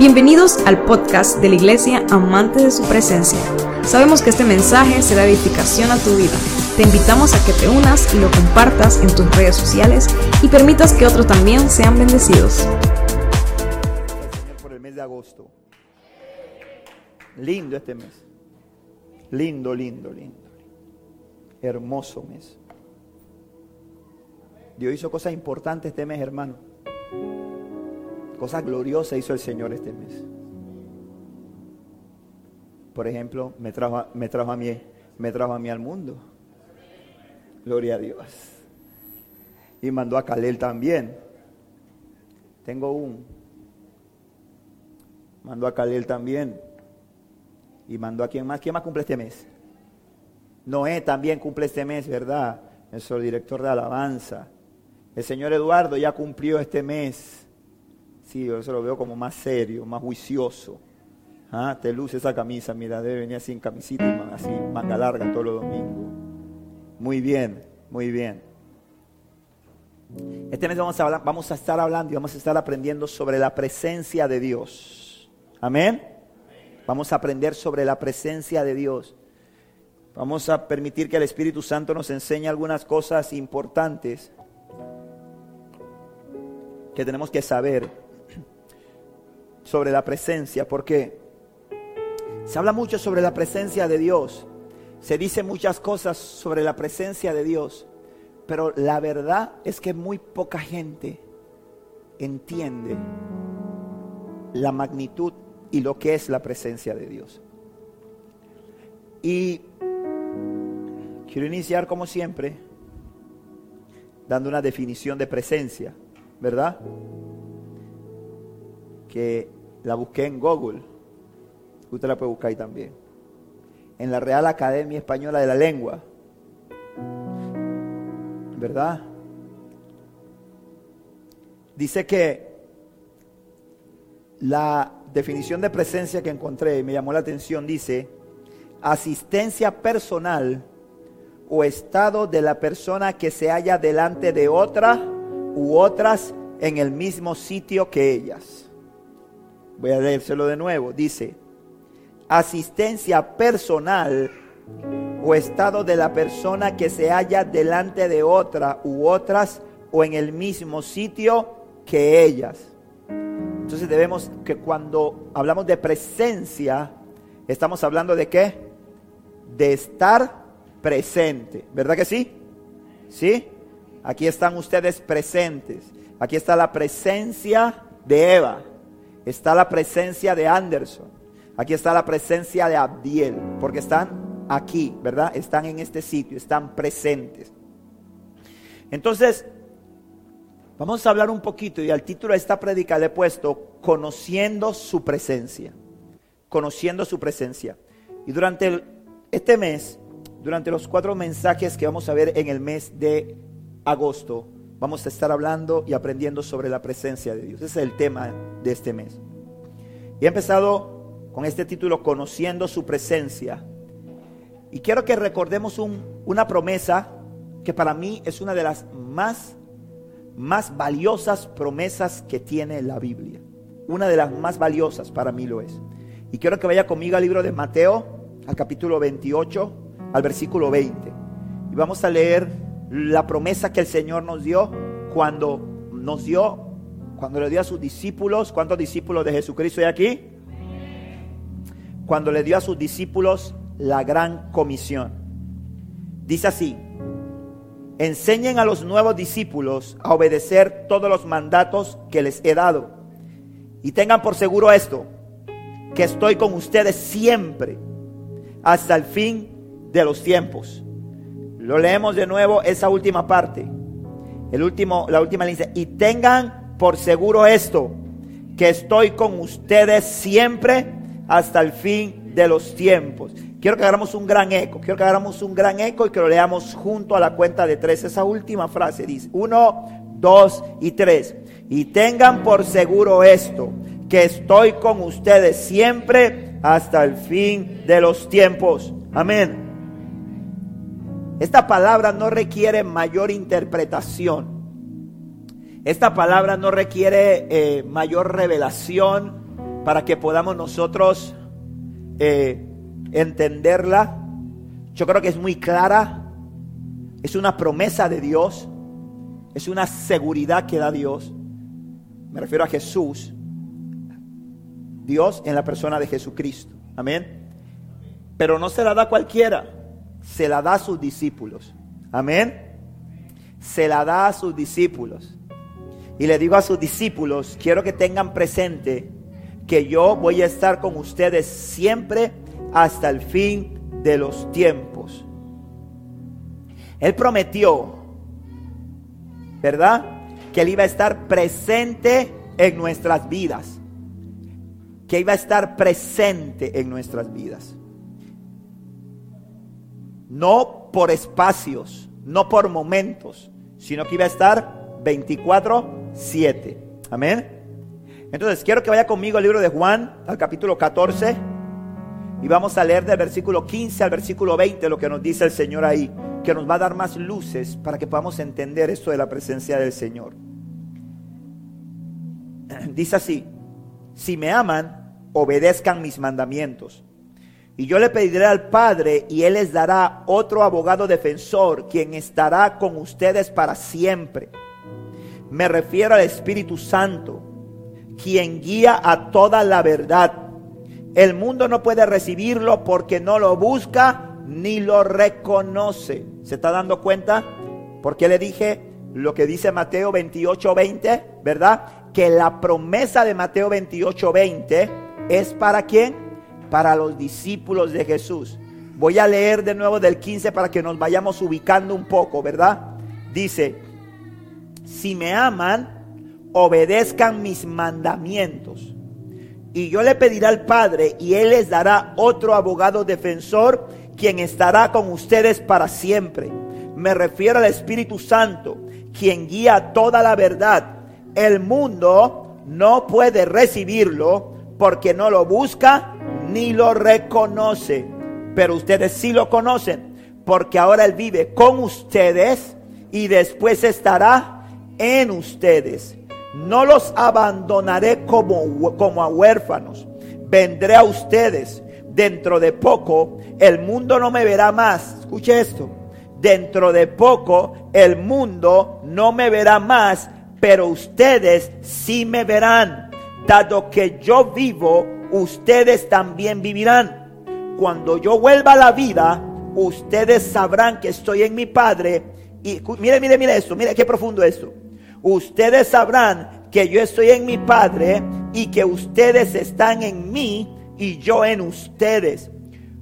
Bienvenidos al podcast de la Iglesia Amante de su Presencia. Sabemos que este mensaje será edificación a tu vida. Te invitamos a que te unas y lo compartas en tus redes sociales y permitas que otros también sean bendecidos. Por el mes de agosto. Lindo este mes. Lindo, lindo, lindo. Hermoso mes. Dios hizo cosas importantes este mes, hermano. Cosas gloriosas hizo el Señor este mes. Por ejemplo, me trajo, a- mí, me trajo a mí al mundo. Gloria a Dios. Y mandó a Calel también. Tengo un. Mandó a Calel también. Y mandó a quién más. ¿Quién más cumple este mes? Noé también cumple este mes, ¿verdad? Nuestro director de alabanza. El señor Eduardo ya cumplió este mes. Sí, yo eso lo veo como más serio, más juicioso. Ah, te luce esa camisa, mira, debe venir así en camisita y así, manga larga todos los domingos. Muy bien, muy bien. Este mes vamos a estar hablando y vamos a estar aprendiendo sobre la presencia de Dios. Amén. Vamos a aprender sobre la presencia de Dios. Vamos a permitir que el Espíritu Santo nos enseñe algunas cosas importantes que tenemos que saber sobre la presencia, porque se habla mucho sobre la presencia de Dios, se dice muchas cosas sobre la presencia de Dios, pero la verdad es que muy poca gente entiende la magnitud y lo que es la presencia de Dios. Y quiero iniciar como siempre dando una definición de presencia, ¿verdad? Que la busqué en Google. Usted la puede buscar ahí también. En la Real Academia Española de la Lengua. ¿Verdad? Dice que la definición de presencia que encontré y me llamó la atención dice asistencia personal o estado de la persona que se halla delante de otra u otras en el mismo sitio que ellas. Voy a leérselo de nuevo. Dice, asistencia personal o estado de la persona que se halla delante de otra u otras o en el mismo sitio que ellas. Entonces debemos que cuando hablamos de presencia, estamos hablando de qué? De estar presente. ¿Verdad que sí? ¿Sí? Aquí están ustedes presentes. Aquí está la presencia de Eva. Está la presencia de Anderson. Aquí está la presencia de Abdiel. Porque están aquí, ¿verdad? Están en este sitio, están presentes. Entonces, vamos a hablar un poquito y al título de esta prédica le he puesto Conociendo su presencia. Conociendo su presencia. Y durante este mes, durante los cuatro mensajes que vamos a ver en el mes de agosto, vamos a estar hablando y aprendiendo sobre la presencia de Dios. Ese es el tema de este mes. Y he empezado con este título, Conociendo su presencia. Y quiero que recordemos un- una promesa que para mí es una de las más, más valiosas promesas que tiene la Biblia. Una de las más valiosas para mí lo es. Y quiero que vaya conmigo al libro de Mateo, al capítulo 28, al versículo 20. Y vamos a leer la promesa que el Señor nos dio cuando nos dio, cuando le dio a sus discípulos. ¿Cuántos discípulos de Jesucristo hay aquí? Cuando le dio a sus discípulos la gran comisión. Dice así, enseñen a los nuevos discípulos a obedecer todos los mandatos que les he dado. Y tengan por seguro esto, que estoy con ustedes siempre, hasta el fin de los tiempos. Lo leemos de nuevo esa última parte. El último, la última línea dice, y tengan por seguro esto, que estoy con ustedes siempre hasta el fin de los tiempos. Quiero que hagamos un gran eco, quiero que hagamos un gran eco y que lo leamos junto a la cuenta de tres. Esa última frase dice, uno, dos y tres. Y tengan por seguro esto, que estoy con ustedes siempre hasta el fin de los tiempos. Amén. Esta palabra no requiere mayor interpretación. Esta palabra no requiere eh, mayor revelación. para que podamos nosotros eh, entenderla. Yo creo que es muy clara, es una promesa de Dios, es una seguridad que da Dios. Me refiero a Jesús, Dios en la persona de Jesucristo. Amén. Pero no se la da cualquiera, se la da a sus discípulos. Amén. Se la da a sus discípulos. Y le digo a sus discípulos, quiero que tengan presente que yo voy a estar con ustedes siempre hasta el fin de los tiempos. Él prometió, ¿verdad? Que Él iba a estar presente en nuestras vidas. Que iba a estar presente en nuestras vidas. No por espacios, no por momentos, sino que iba a estar 24/7. Amén. Entonces, quiero que vaya conmigo al libro de Juan, al capítulo 14, y vamos a leer del versículo 15 al versículo 20 lo que nos dice el Señor ahí, que nos va a dar más luces para que podamos entender esto de la presencia del Señor. Dice así, si me aman, obedezcan mis mandamientos. Y yo le pediré al Padre y Él les dará otro abogado defensor, quien estará con ustedes para siempre. Me refiero al Espíritu Santo quien guía a toda la verdad. El mundo no puede recibirlo porque no lo busca ni lo reconoce. ¿Se está dando cuenta? Porque le dije lo que dice Mateo 28, 20, ¿verdad? Que la promesa de Mateo 28, 20 es para quién? Para los discípulos de Jesús. Voy a leer de nuevo del 15 para que nos vayamos ubicando un poco, ¿verdad? Dice, si me aman, obedezcan mis mandamientos. Y yo le pediré al Padre y Él les dará otro abogado defensor, quien estará con ustedes para siempre. Me refiero al Espíritu Santo, quien guía toda la verdad. El mundo no puede recibirlo porque no lo busca ni lo reconoce. Pero ustedes sí lo conocen, porque ahora Él vive con ustedes y después estará en ustedes. No los abandonaré como, como a huérfanos. Vendré a ustedes. Dentro de poco el mundo no me verá más. Escuche esto. Dentro de poco el mundo no me verá más, pero ustedes sí me verán. Dado que yo vivo, ustedes también vivirán. Cuando yo vuelva a la vida, ustedes sabrán que estoy en mi Padre. Y mire, mire, mire esto, mire qué profundo esto ustedes sabrán que yo estoy en mi Padre y que ustedes están en mí y yo en ustedes.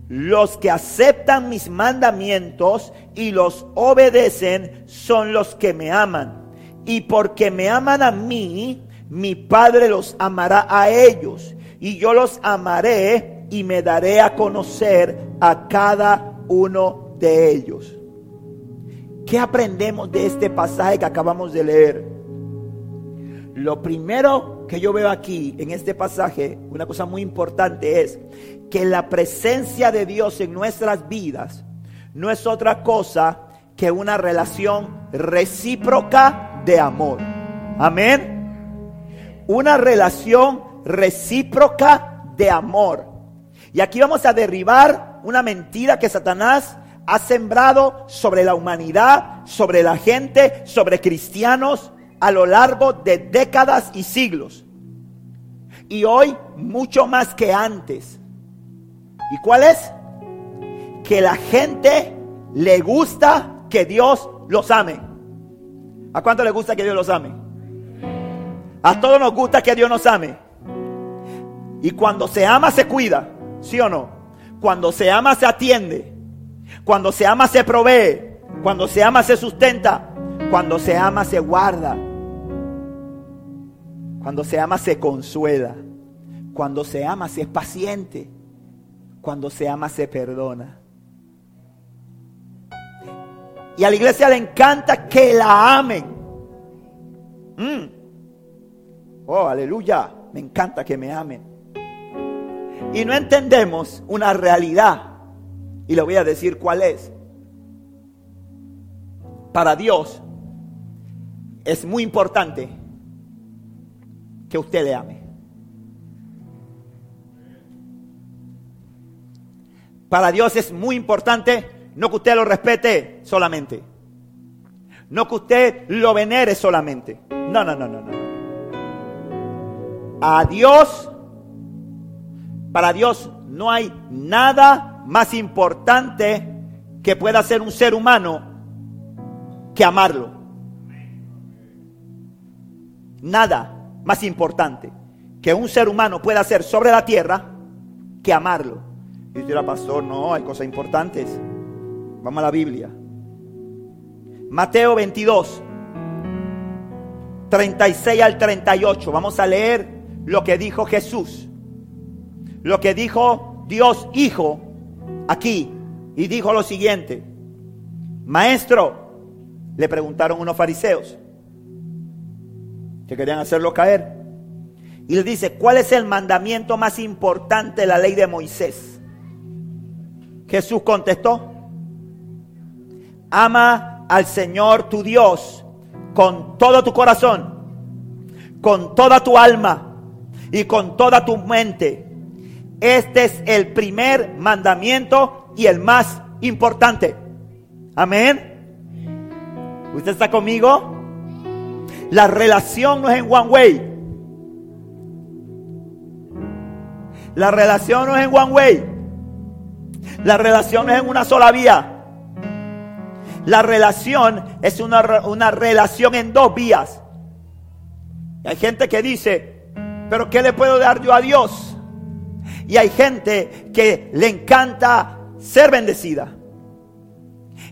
Los que aceptan mis mandamientos y los obedecen son los que me aman. Y porque me aman a mí, mi Padre los amará a ellos. Y yo los amaré y me daré a conocer a cada uno de ellos. ¿Qué aprendemos de este pasaje que acabamos de leer? Lo primero que yo veo aquí en este pasaje, una cosa muy importante es que la presencia de Dios en nuestras vidas no es otra cosa que una relación recíproca de amor. Amén. Una relación recíproca de amor. Y aquí vamos a derribar una mentira que Satanás ha sembrado sobre la humanidad, sobre la gente, sobre cristianos a lo largo de décadas y siglos. Y hoy mucho más que antes. ¿Y cuál es? Que la gente le gusta que Dios los ame. ¿A cuánto le gusta que Dios los ame? A todos nos gusta que Dios nos ame. Y cuando se ama se cuida, ¿sí o no? Cuando se ama se atiende. Cuando se ama se provee. Cuando se ama se sustenta. Cuando se ama se guarda. Cuando se ama se consuela. Cuando se ama se es paciente. Cuando se ama se perdona. Y a la iglesia le encanta que la amen. Mm. Oh, aleluya. Me encanta que me amen y no entendemos una realidad, y le voy a decir cuál es, para Dios es muy importante que usted le ame. Para Dios es muy importante no que usted lo respete solamente. No que usted lo venere solamente. No, no, no, no, no. A Dios para Dios no hay nada más importante que pueda hacer un ser humano que amarlo. Nada más importante que un ser humano pueda hacer sobre la tierra que amarlo. Y usted pastor, no, hay cosas importantes. Vamos a la Biblia. Mateo 22, 36 al 38. Vamos a leer lo que dijo Jesús. Lo que dijo Dios Hijo aquí. Y dijo lo siguiente. Maestro, le preguntaron unos fariseos que querían hacerlo caer. Y le dice, ¿cuál es el mandamiento más importante de la ley de Moisés? Jesús contestó, ama al Señor tu Dios con todo tu corazón, con toda tu alma y con toda tu mente. Este es el primer mandamiento y el más importante. Amén. ¿Usted está conmigo? La relación no es en one way. La relación no es en one way. La relación no es en una sola vía. La relación es una, una relación en dos vías. hay gente que dice, pero ¿qué le puedo dar yo a Dios? Y hay gente que le encanta ser bendecida.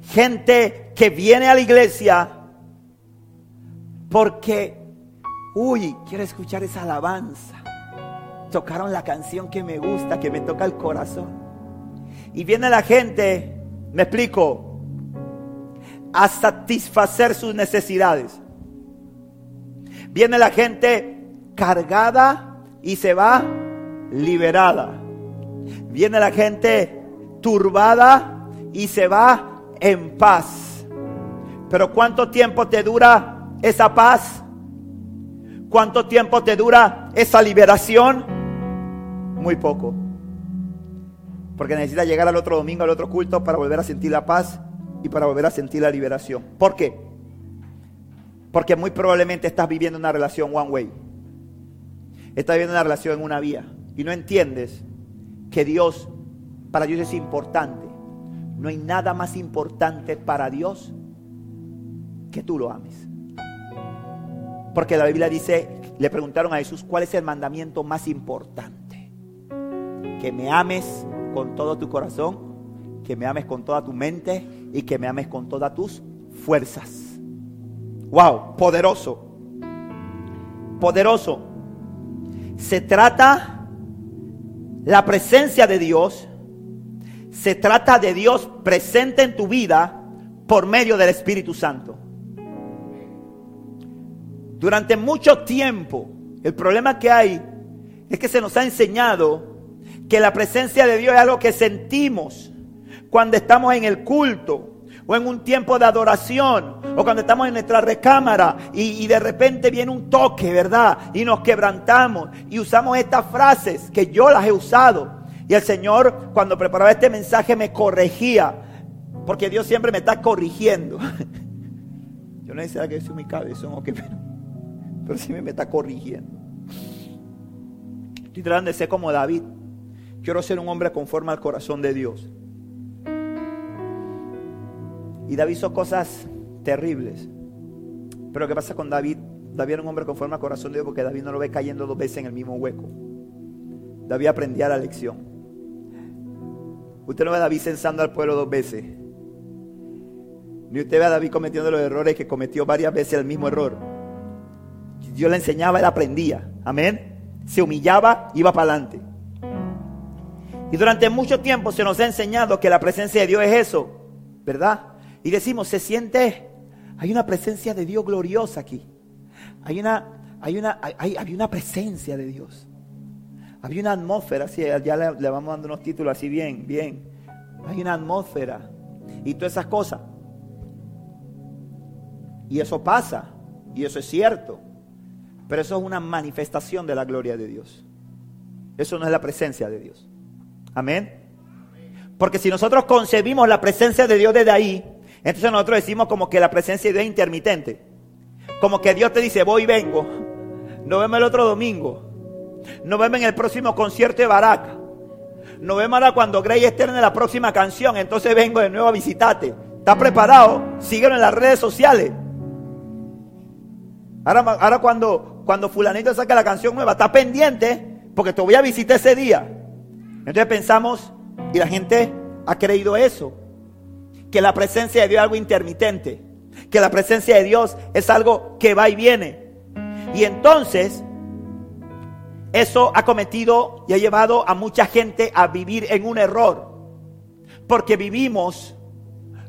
Gente que viene a la iglesia porque, uy, quiero escuchar esa alabanza. Tocaron la canción que me gusta, que me toca el corazón. Y viene la gente, me explico, a satisfacer sus necesidades. Viene la gente cargada y se va liberada. Viene la gente turbada y se va en paz. Pero ¿cuánto tiempo te dura esa paz? ¿Cuánto tiempo te dura esa liberación? Muy poco. Porque necesitas llegar al otro domingo, al otro culto, para volver a sentir la paz y para volver a sentir la liberación. ¿Por qué? Porque muy probablemente estás viviendo una relación one way. Estás viviendo una relación en una vía. Y no entiendes que Dios, para Dios es importante. No hay nada más importante para Dios que tú lo ames. Porque la Biblia dice, le preguntaron a Jesús, ¿cuál es el mandamiento más importante? Que me ames con todo tu corazón, que me ames con toda tu mente y que me ames con todas tus fuerzas. Wow, poderoso. Poderoso. Se trata la presencia de Dios. Se trata de Dios presente en tu vida por medio del Espíritu Santo. Durante mucho tiempo, el problema que hay es que se nos ha enseñado que la presencia de Dios es algo que sentimos cuando estamos en el culto o en un tiempo de adoración o cuando estamos en nuestra recámara y, de repente viene un toque, ¿verdad? Y nos quebrantamos y usamos estas frases que yo las he usado. Y el Señor cuando preparaba este mensaje me corregía, porque Dios siempre me está corrigiendo. Yo no sé que es mi cabeza, o qué, pero pero si me está corrigiendo. Estoy tratando de ser como David. Quiero ser un hombre conforme al corazón de Dios. Y David hizo cosas terribles. Pero ¿qué pasa con David? David era un hombre conforme al corazón de Dios porque David no lo ve cayendo dos veces en el mismo hueco. David aprendía la lección. Usted no ve a David censando al pueblo dos veces. Ni usted ve a David cometiendo los errores que cometió varias veces el mismo error. Dios le enseñaba, él aprendía. Amén. Se humillaba, iba para adelante. Y durante mucho tiempo se nos ha enseñado que la presencia de Dios es eso, ¿verdad? Y decimos, se siente, hay una presencia de Dios gloriosa aquí. Hay una, hay una, hay, una presencia de Dios. Había una atmósfera, así, ya le, le vamos dando unos títulos así bien, bien. Hay una atmósfera y todas esas cosas. Y eso pasa, y eso es cierto. Pero eso es una manifestación de la gloria de Dios. Eso no es la presencia de Dios. Amén. Porque si nosotros concebimos la presencia de Dios desde ahí, entonces nosotros decimos como que la presencia de Dios es intermitente. Como que Dios te dice, voy y vengo. Nos vemos el otro domingo. Nos vemos en el próximo concierto de Baraca. Nos vemos ahora cuando Grey en la próxima canción. Entonces vengo de nuevo a visitarte. ¿Estás preparado? Síguelo en las redes sociales. Ahora, ahora cuando, cuando fulanito saca la canción nueva, está pendiente porque te voy a visitar ese día. Entonces pensamos, y la gente ha creído eso, que la presencia de Dios es algo intermitente, que la presencia de Dios es algo que va y viene. Y entonces, eso ha cometido y ha llevado a mucha gente a vivir en un error, porque vivimos,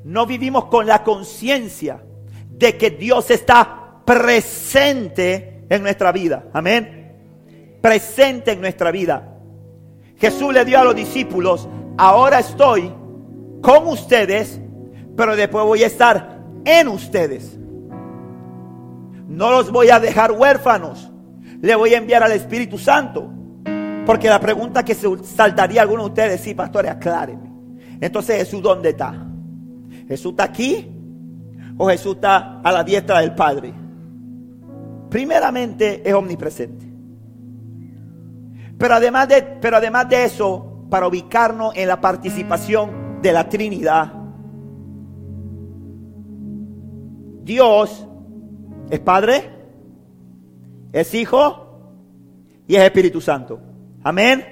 no vivimos con la conciencia de que Dios está presente en nuestra vida. Amén. Presente en nuestra vida. Jesús le dio a los discípulos, ahora estoy con ustedes, pero después voy a estar en ustedes. No los voy a dejar huérfanos. Le voy a enviar al Espíritu Santo. Porque la pregunta que se saltaría a alguno de ustedes, sí, pastores, aclárenme. Entonces, Jesús, ¿dónde está? ¿Jesús está aquí? ¿O Jesús está a la diestra del Padre? Primeramente, es omnipresente. Pero además de, pero además de eso, para ubicarnos en la participación de la Trinidad, Dios es Padre, es Hijo y es Espíritu Santo. Amén.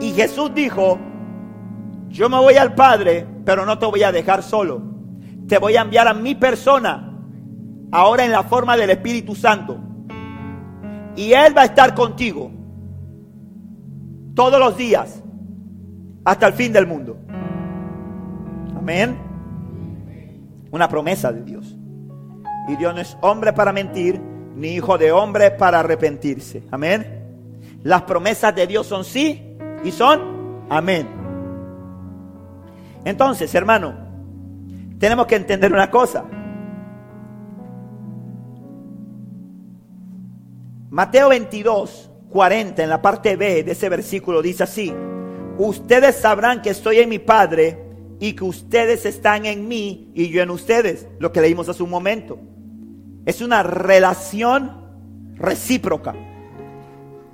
Y Jesús dijo, yo me voy al Padre, pero no te voy a dejar solo. Te voy a enviar a mi persona, ahora en la forma del Espíritu Santo. Y Él va a estar contigo todos los días hasta el fin del mundo. Amén. Una promesa de Dios. Y Dios no es hombre para mentir, ni hijo de hombre para arrepentirse. Amén. Las promesas de Dios son sí y son amén. Entonces, hermano, tenemos que entender una cosa. Mateo 22, 40, en la parte B de ese versículo, dice así, ustedes sabrán que estoy en mi Padre y que ustedes están en mí y yo en ustedes, lo que leímos hace un momento. Es una relación recíproca.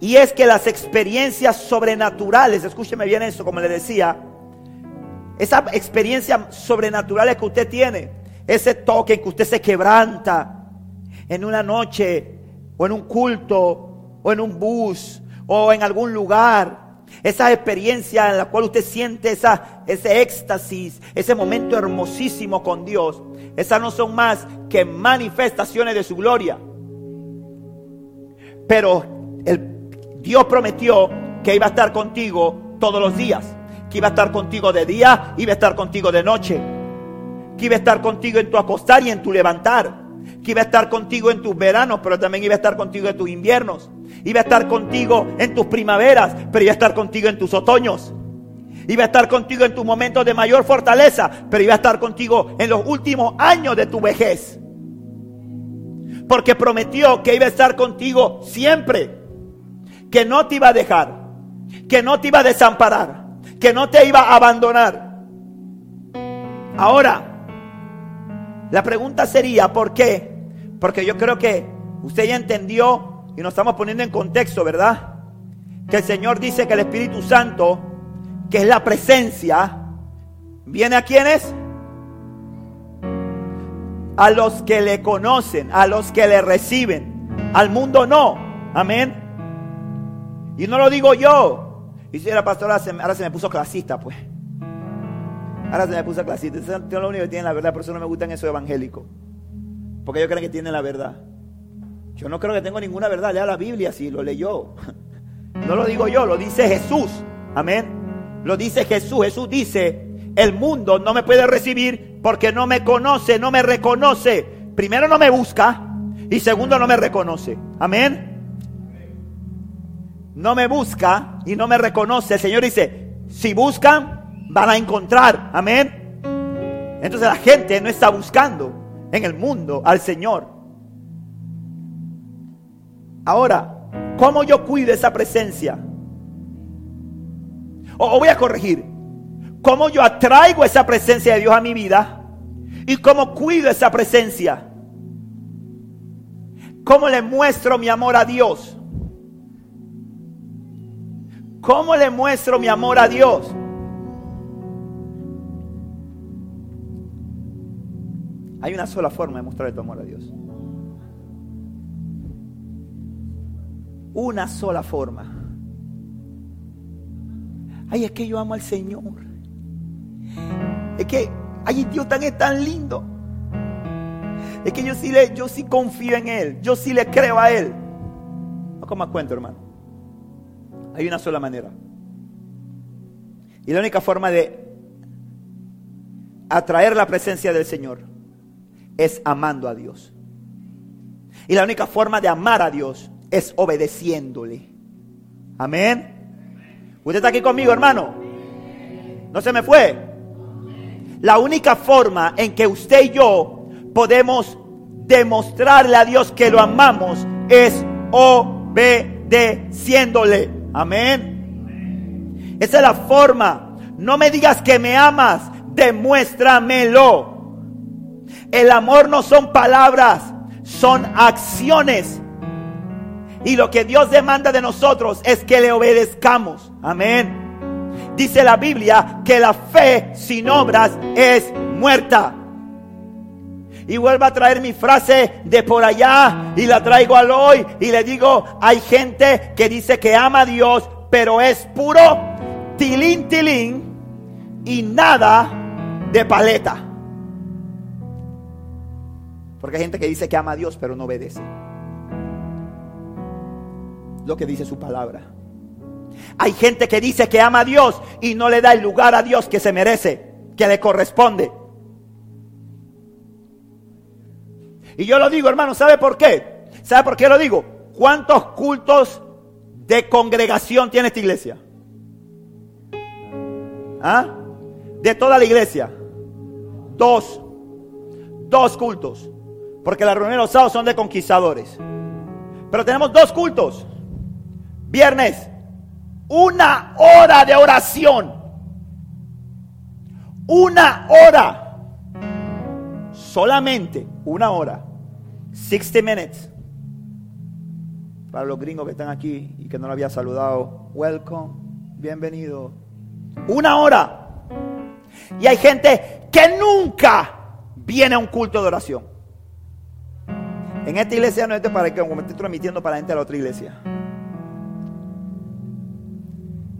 Y es que las experiencias sobrenaturales, escúcheme bien eso, como le decía, esa experiencia sobrenaturales que usted tiene, ese toque que usted se quebranta en una noche, o en un culto, o en un bus, o en algún lugar. Esa experiencia en la cual usted siente esa, ese éxtasis, ese momento hermosísimo con Dios. Esas no son más que manifestaciones de su gloria. Pero Dios prometió que iba a estar contigo todos los días. Que iba a estar contigo de día, iba a estar contigo de noche. Que iba a estar contigo en tu acostar y en tu levantar que iba a estar contigo en tus veranos, pero también iba a estar contigo en tus inviernos. Iba a estar contigo en tus primaveras, pero iba a estar contigo en tus otoños. Iba a estar contigo en tus momentos de mayor fortaleza, pero iba a estar contigo en los últimos años de tu vejez. Porque prometió que iba a estar contigo siempre, que no te iba a dejar, que no te iba a desamparar, que no te iba a abandonar. Ahora, la pregunta sería, ¿por qué? Porque yo creo que usted ya entendió y nos estamos poniendo en contexto, ¿verdad? Que el Señor dice que el Espíritu Santo, que es la presencia, viene a quienes? A los que le conocen, a los que le reciben. Al mundo no. Amén. Y no lo digo yo. Y si era pastor, ahora se me puso clasista, pues. Ahora se me puso clasista. Yo lo único que tienen la verdad, por eso no me gustan esos evangélicos. Porque ellos creen que tienen la verdad. Yo no creo que tengo ninguna verdad. Lea la Biblia si lo leyó. No lo digo yo, lo dice Jesús. Amén. Lo dice Jesús. Jesús dice, el mundo no me puede recibir porque no me conoce, no me reconoce. Primero no me busca y segundo no me reconoce. Amén. No me busca y no me reconoce. El Señor dice, si buscan, van a encontrar. Amén. Entonces la gente no está buscando en el mundo al Señor. Ahora, ¿cómo yo cuido esa presencia? O, voy a corregir. cómo yo atraigo esa presencia de Dios a mi vida y cómo cuido esa presencia. ¿Cómo le muestro mi amor a Dios? ¿Cómo le muestro mi amor a Dios? Hay una sola forma de mostrarle tu amor a Dios. Una sola forma. Ay, es que yo amo al Señor. Es que, ay, Dios tan es tan lindo. Es que yo sí, le, yo sí confío en Él. Yo sí le creo a Él. No comas cuento, hermano. Hay una sola manera. Y la única forma de atraer la presencia del Señor es amando a Dios. Y la única forma de amar a Dios es obedeciéndole. Amén. ¿Usted está aquí conmigo, hermano? ¿No se me fue? La única forma en que usted y yo podemos demostrarle a Dios que lo amamos es obedeciéndole. Amén. Esa es la forma. No me digas que me amas, demuéstramelo. El amor no son palabras, son acciones. Y lo que Dios demanda de nosotros es que le obedezcamos. Amén. Dice la Biblia que la fe sin obras es muerta. Y vuelvo a traer mi frase de por allá y la traigo al hoy y le digo, hay gente que dice que ama a Dios, pero es puro tilín tilín y nada de paleta. Porque hay gente que dice que ama a Dios, pero no obedece lo que dice su palabra. Hay gente que dice que ama a Dios y no le da el lugar a Dios que se merece, que le corresponde. Y yo lo digo, hermano, ¿sabe por qué? ¿Sabe por qué lo digo? ¿Cuántos cultos de congregación tiene esta iglesia? ¿Ah? De toda la iglesia. Dos. Dos cultos. Porque las reuniones de los sábados son de conquistadores. Pero tenemos dos cultos. Viernes, una hora de oración. Una hora. Solamente una hora. 60 minutes. Para los gringos que están aquí y que no lo había saludado, welcome, bienvenido. Una hora. Y hay gente que nunca viene a un culto de oración. En esta iglesia no es para que me estoy transmitiendo para la gente de la otra iglesia.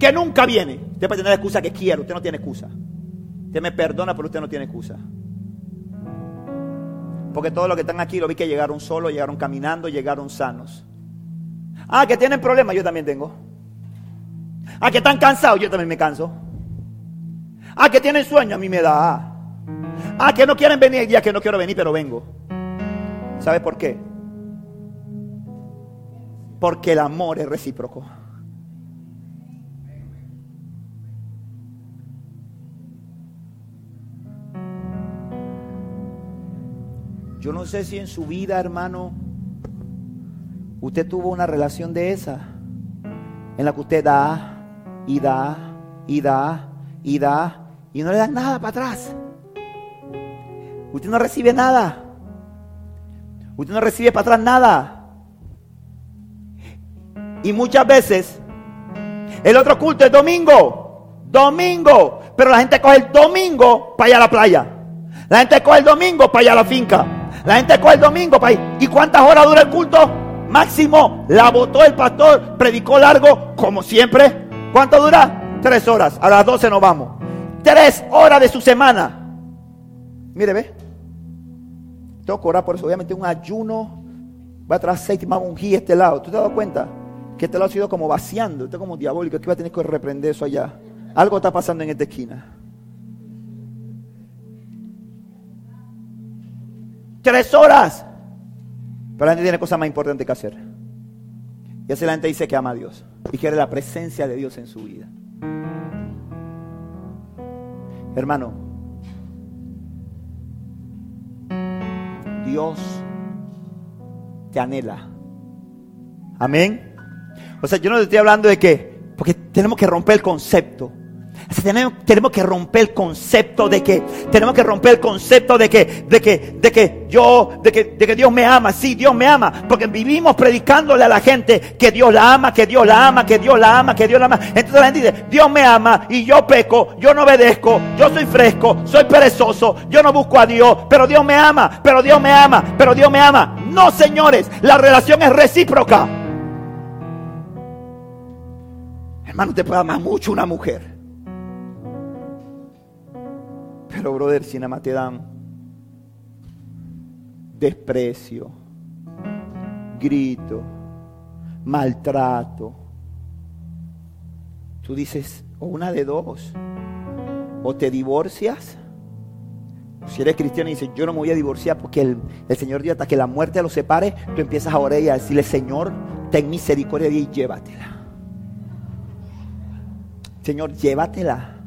Que nunca viene. Usted puede tener excusa que quiero, usted no tiene excusa. Usted me perdona, pero usted no tiene excusa. Porque todos los que están aquí lo vi que llegaron solos, llegaron caminando, llegaron sanos. Ah, que tienen problemas, yo también tengo. Ah, que están cansados, yo también me canso. Ah, que tienen sueño, a mí me da. Ah, que no quieren venir el día que no quiero venir, pero vengo. ¿Sabe por qué? Porque el amor es recíproco. Yo no sé si en su vida, hermano, usted tuvo una relación de esa, en la que usted da y da y da y da y no le dan nada para atrás. Usted no recibe nada. Usted no recibe para atrás nada. Y muchas veces el otro culto es domingo. Domingo. Pero la gente coge el domingo para ir a la playa. La gente coge el domingo para ir a la finca. La gente coge el domingo para ir. ¿Y cuántas horas dura el culto? Máximo. La votó el pastor. Predicó largo, como siempre. ¿Cuánto dura? Tres horas. A las doce nos vamos. Tres horas de su semana. Mire, ve. Tengo que orar por eso. Obviamente un ayuno. Va a traer aceite más ungí este lado. ¿Tú te has dado cuenta? Que este lado ha sido como vaciando. Este es como diabólico. Que va a tener que reprender eso allá. Algo está pasando en esta esquina. Tres horas. Pero la gente tiene cosas más importantes que hacer. Y así la gente dice que ama a Dios. Y quiere la presencia de Dios en su vida. Hermano, Dios te anhela. Amén. O sea, yo no te estoy hablando de que, porque tenemos que romper el concepto. Tenemos, que romper el concepto de que tenemos que romper el concepto de que de que de que yo de que, de que Dios me ama, sí, Dios me ama, porque vivimos predicándole a la gente que Dios la ama, que Dios la ama, que Dios la ama, que Dios la ama. Entonces la gente dice, "Dios me ama y yo peco, yo no obedezco, yo soy fresco, soy perezoso, yo no busco a Dios, pero Dios me ama, pero Dios me ama, pero Dios me ama." No, señores, la relación es recíproca. Hermano, te puede amar mucho una mujer. Pero, brother, si nada más te dan desprecio, grito, maltrato, tú dices, o una de dos, o te divorcias, si eres cristiano y dices, yo no me voy a divorciar porque el, el Señor dio hasta que la muerte los separe, tú empiezas a orar y a decirle, Señor, ten misericordia y llévatela. Señor, llévatela.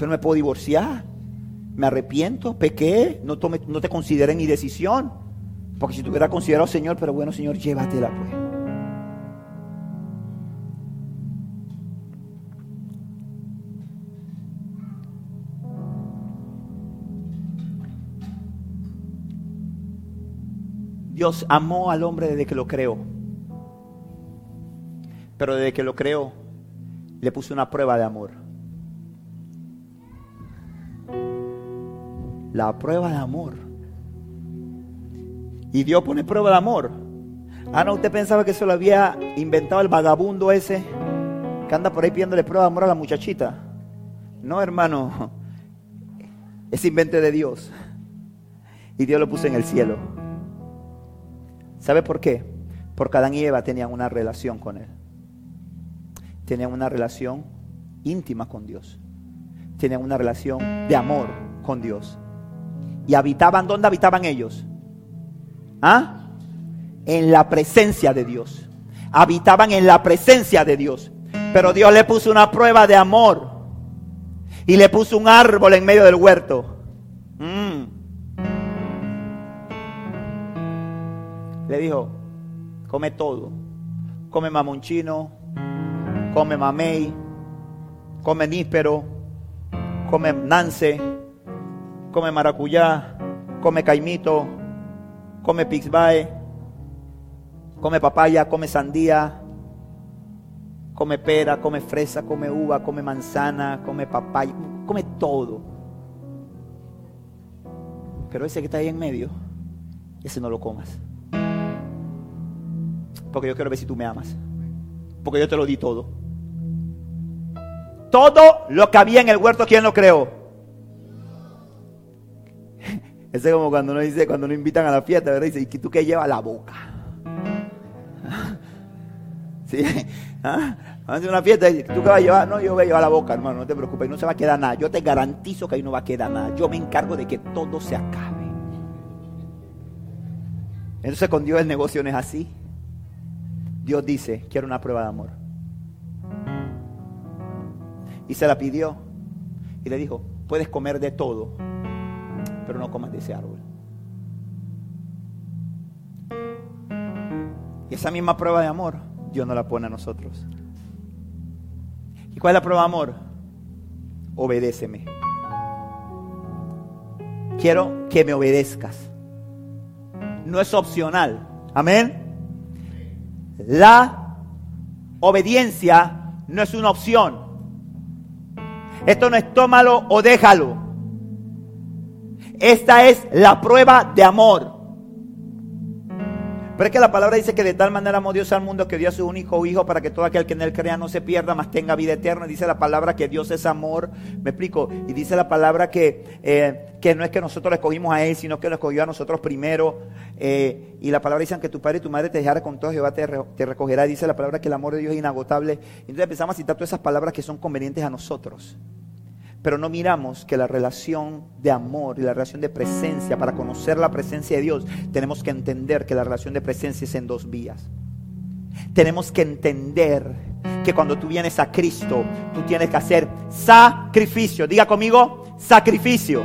Yo no me puedo divorciar. Me arrepiento, pequé, no, tome, no te consideré mi decisión. Porque si te hubiera considerado Señor, pero bueno, Señor, llévatela pues. Dios amó al hombre desde que lo creó. Pero desde que lo creó, le puso una prueba de amor. La prueba de amor. Y Dios pone prueba de amor. Ah, no, usted pensaba que eso lo había inventado el vagabundo ese que anda por ahí pidiéndole prueba de amor a la muchachita. No, hermano. Es invento de Dios. Y Dios lo puso en el cielo. ¿Sabe por qué? Porque Adán y Eva tenían una relación con Él. Tenían una relación íntima con Dios. Tenían una relación de amor con Dios. Y habitaban, ¿dónde habitaban ellos? ¿Ah? En la presencia de Dios. Habitaban en la presencia de Dios. Pero Dios le puso una prueba de amor. Y le puso un árbol en medio del huerto. Mm. Le dijo, come todo. Come mamonchino, come mamey, come níspero, come nance, come maracuyá, come caimito, come pixbae, come papaya, come sandía, come pera, come fresa, come uva, come manzana, come papaya, come todo. Pero ese que está ahí en medio, ese no lo comas. Porque yo quiero ver si tú me amas. Porque yo te lo di todo. Todo lo que había en el huerto, ¿quién lo creó? Ese es como cuando uno dice, cuando nos invitan a la fiesta, ¿verdad? Dice, ¿y tú qué llevas la boca? ¿Sí? ¿Ah? Vamos a una fiesta y ¿tú qué vas a llevar? No, yo voy a llevar la boca, hermano, no te preocupes, no se va a quedar nada. Yo te garantizo que ahí no va a quedar nada. Yo me encargo de que todo se acabe. Entonces con Dios el negocio no es así. Dios dice, quiero una prueba de amor. Y se la pidió. Y le dijo, puedes comer de todo, pero no comas de ese árbol. Y esa misma prueba de amor, Dios no la pone a nosotros. ¿Y cuál es la prueba de amor? Obedéceme. Quiero que me obedezcas. No es opcional. Amén. La obediencia no es una opción. Esto no es tómalo o déjalo. Esta es la prueba de amor. Pero es que la palabra dice que de tal manera amó Dios al mundo que dio a su único hijo para que todo aquel que en él crea no se pierda, mas tenga vida eterna. Dice la palabra que Dios es amor. Me explico. Y dice la palabra que, eh, que no es que nosotros le escogimos a él, sino que lo escogió a nosotros primero. Eh, y la palabra dice que tu padre y tu madre te dejara con todo, Jehová te, te recogerá. Dice la palabra que el amor de Dios es inagotable. Entonces empezamos a citar todas esas palabras que son convenientes a nosotros pero no miramos que la relación de amor y la relación de presencia, para conocer la presencia de Dios, tenemos que entender que la relación de presencia es en dos vías. Tenemos que entender que cuando tú vienes a Cristo, tú tienes que hacer sacrificio. Diga conmigo, sacrificio.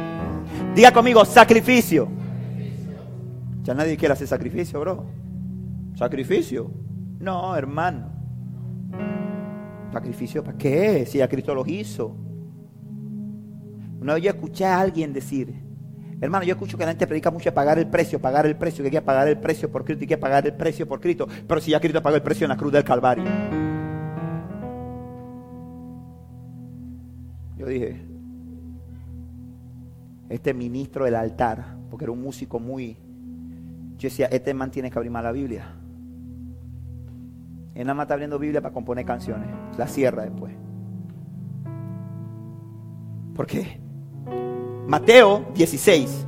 Diga conmigo, sacrificio. Ya nadie quiere hacer sacrificio, bro. Sacrificio. No, hermano. sacrificio para qué? Si ya Cristo los hizo. Una vez yo escuché a alguien decir, hermano, yo escucho que la gente predica mucho de pagar el precio, pagar el precio, que hay que pagar el precio por Cristo y que pagar el precio por Cristo. Pero si ya Cristo pagó el precio en la cruz del Calvario. Yo dije, este ministro del altar, porque era un músico muy... Yo decía, este man tiene que abrir más la Biblia. Él nada más está abriendo Biblia para componer canciones. La cierra después. ¿Por qué? Mateo 16,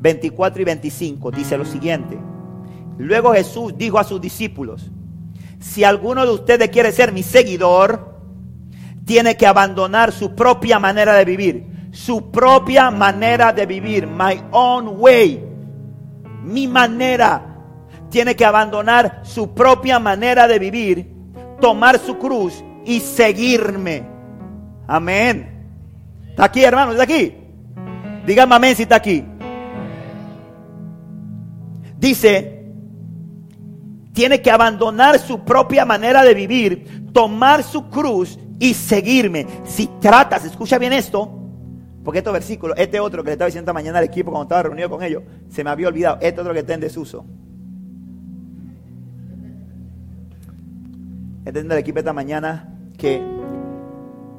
24 y 25 dice lo siguiente. Luego Jesús dijo a sus discípulos, si alguno de ustedes quiere ser mi seguidor, tiene que abandonar su propia manera de vivir. Su propia manera de vivir. My own way. Mi manera. Tiene que abandonar su propia manera de vivir. Tomar su cruz y seguirme. Amén. ¿Está aquí, hermano? ¿Está aquí? Dígame amén si está aquí. Dice, tiene que abandonar su propia manera de vivir, tomar su cruz y seguirme. Si tratas, escucha bien esto, porque estos versículos, este otro que le estaba diciendo esta mañana al equipo cuando estaba reunido con ellos, se me había olvidado. Este otro que está en desuso. Entiendo al equipo esta mañana que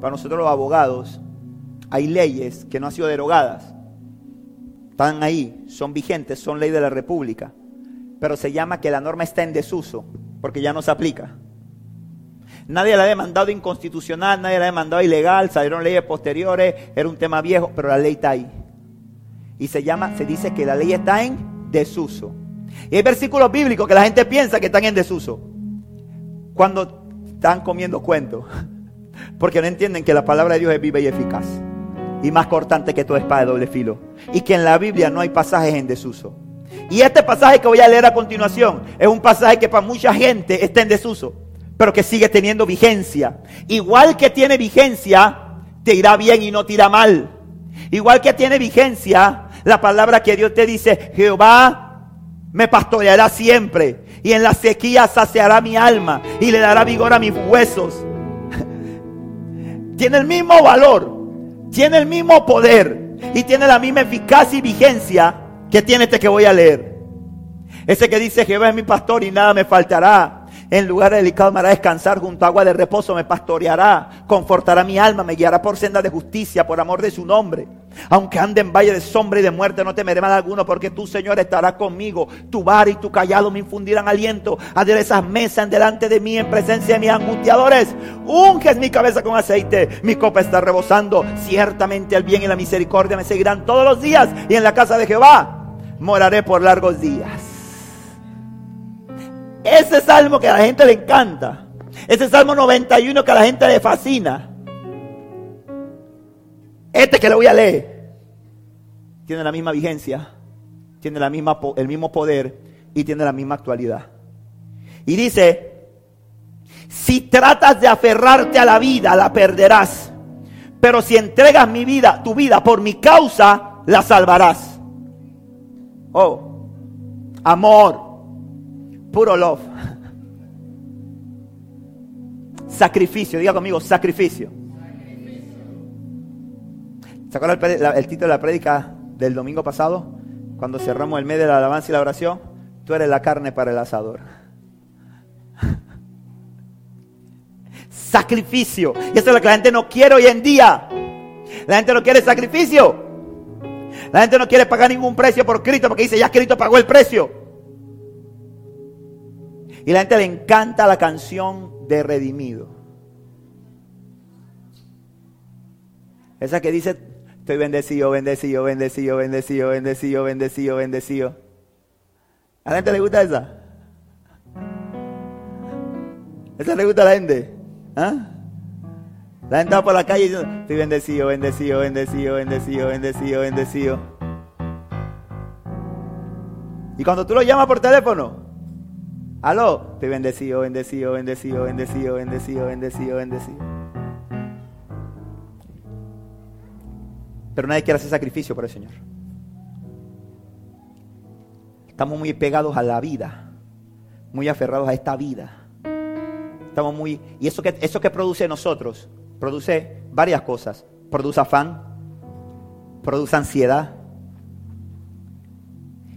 para nosotros los abogados hay leyes que no han sido derogadas. Están ahí, son vigentes, son ley de la República. Pero se llama que la norma está en desuso, porque ya no se aplica. Nadie la ha demandado inconstitucional, nadie la ha demandado ilegal, salieron leyes posteriores, era un tema viejo, pero la ley está ahí. Y se llama, se dice que la ley está en desuso. Y hay versículos bíblicos que la gente piensa que están en desuso. Cuando están comiendo cuentos. Porque no entienden que la palabra de Dios es viva y eficaz. Y más cortante que toda espada de doble filo. Y que en la Biblia no hay pasajes en desuso. Y este pasaje que voy a leer a continuación es un pasaje que para mucha gente está en desuso pero que sigue teniendo vigencia. Igual que tiene vigencia, te irá bien y no te irá mal. Igual que tiene vigencia, la palabra que Dios te dice, Jehová me pastoreará siempre y en la sequía saciará mi alma y le dará vigor a mis huesos. tiene el mismo valor, tiene el mismo poder y tiene la misma eficacia y vigencia que tiene este que voy a leer. Ese que dice, Jehová es mi pastor y nada me faltará. En lugar delicado me hará descansar, junto a agua de reposo me pastoreará, confortará mi alma, me guiará por senda de justicia, por amor de su nombre. Aunque ande en valle de sombra y de muerte, no temeré mal alguno, porque tú, Señor, estarás conmigo. Tu bar y tu callado me infundirán aliento. esas mesas delante de mí en presencia de mis angustiadores. Unges mi cabeza con aceite, mi copa está rebosando. Ciertamente el bien y la misericordia me seguirán todos los días, y en la casa de Jehová moraré por largos días. Ese salmo que a la gente le encanta. Ese salmo 91 que a la gente le fascina. Este que le voy a leer. Tiene la misma vigencia. Tiene la misma, el mismo poder. Y tiene la misma actualidad. Y dice, si tratas de aferrarte a la vida, la perderás. Pero si entregas mi vida, tu vida por mi causa, la salvarás. Oh, amor, Puro love. Sacrificio, diga conmigo, sacrificio. ¿Se acuerdan el, título de la prédica del domingo pasado? Cuando cerramos el mes de la alabanza y la oración. Tú eres la carne para el asador. sacrificio. Y eso es lo que la gente no quiere hoy en día. La gente no quiere sacrificio. La gente no quiere pagar ningún precio por Cristo porque dice, ya Cristo pagó el precio. Y la gente le encanta la canción de Redimido. Esa que dice, estoy bendecido, bendecido, bendecido, bendecido, bendecido, bendecido, bendecido. ¿A la gente le gusta esa? ¿Esa le gusta a la gente? ¿Ah? La gente va por la calle diciendo, estoy bendecido, bendecido, bendecido, bendecido, bendecido, bendecido. Y cuando tú lo llamas por teléfono, Aló, estoy bendecido, bendecido, bendecido, bendecido, bendecido, bendecido, bendecido. Pero nadie quiere hacer sacrificio por el Señor. Estamos muy pegados a la vida, muy aferrados a esta vida. Estamos muy... ¿Y eso que, eso que produce nosotros? Produce varias cosas. Produce afán, produce ansiedad.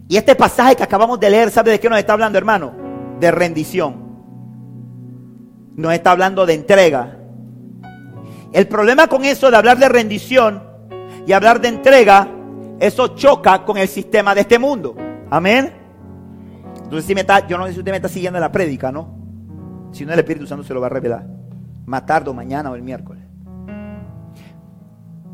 Y este pasaje que acabamos de leer, ¿sabe de qué nos está hablando, hermano? De rendición. Nos está hablando de entrega. El problema con eso de hablar de rendición y hablar de entrega, eso choca con el sistema de este mundo. Amén. Entonces, si me está, yo no sé si usted me está siguiendo la prédica, ¿no? Si no, el Espíritu Santo se lo va a revelar. Más tarde mañana o el miércoles.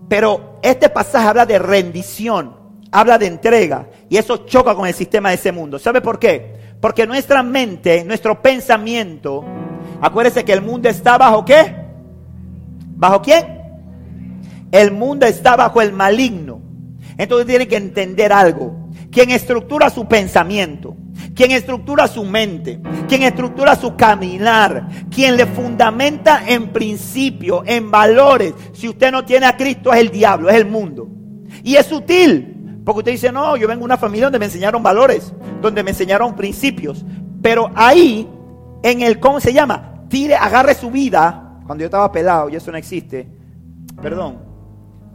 Pero este pasaje habla de rendición, habla de entrega. Y eso choca con el sistema de ese mundo. ¿Sabe por qué? Porque nuestra mente, nuestro pensamiento, acuérdese que el mundo está bajo qué? ¿Bajo quién? El mundo está bajo el maligno. Entonces tiene que entender algo. Quien estructura su pensamiento, quien estructura su mente, quien estructura su caminar, quien le fundamenta en principio, en valores. Si usted no tiene a Cristo es el diablo, es el mundo. Y es sutil, porque usted dice, no, yo vengo de una familia donde me enseñaron valores, donde me enseñaron principios. Pero ahí, en el, ¿cómo se llama? Tire, agarre su vida. Cuando yo estaba pelado, y eso no existe. Perdón,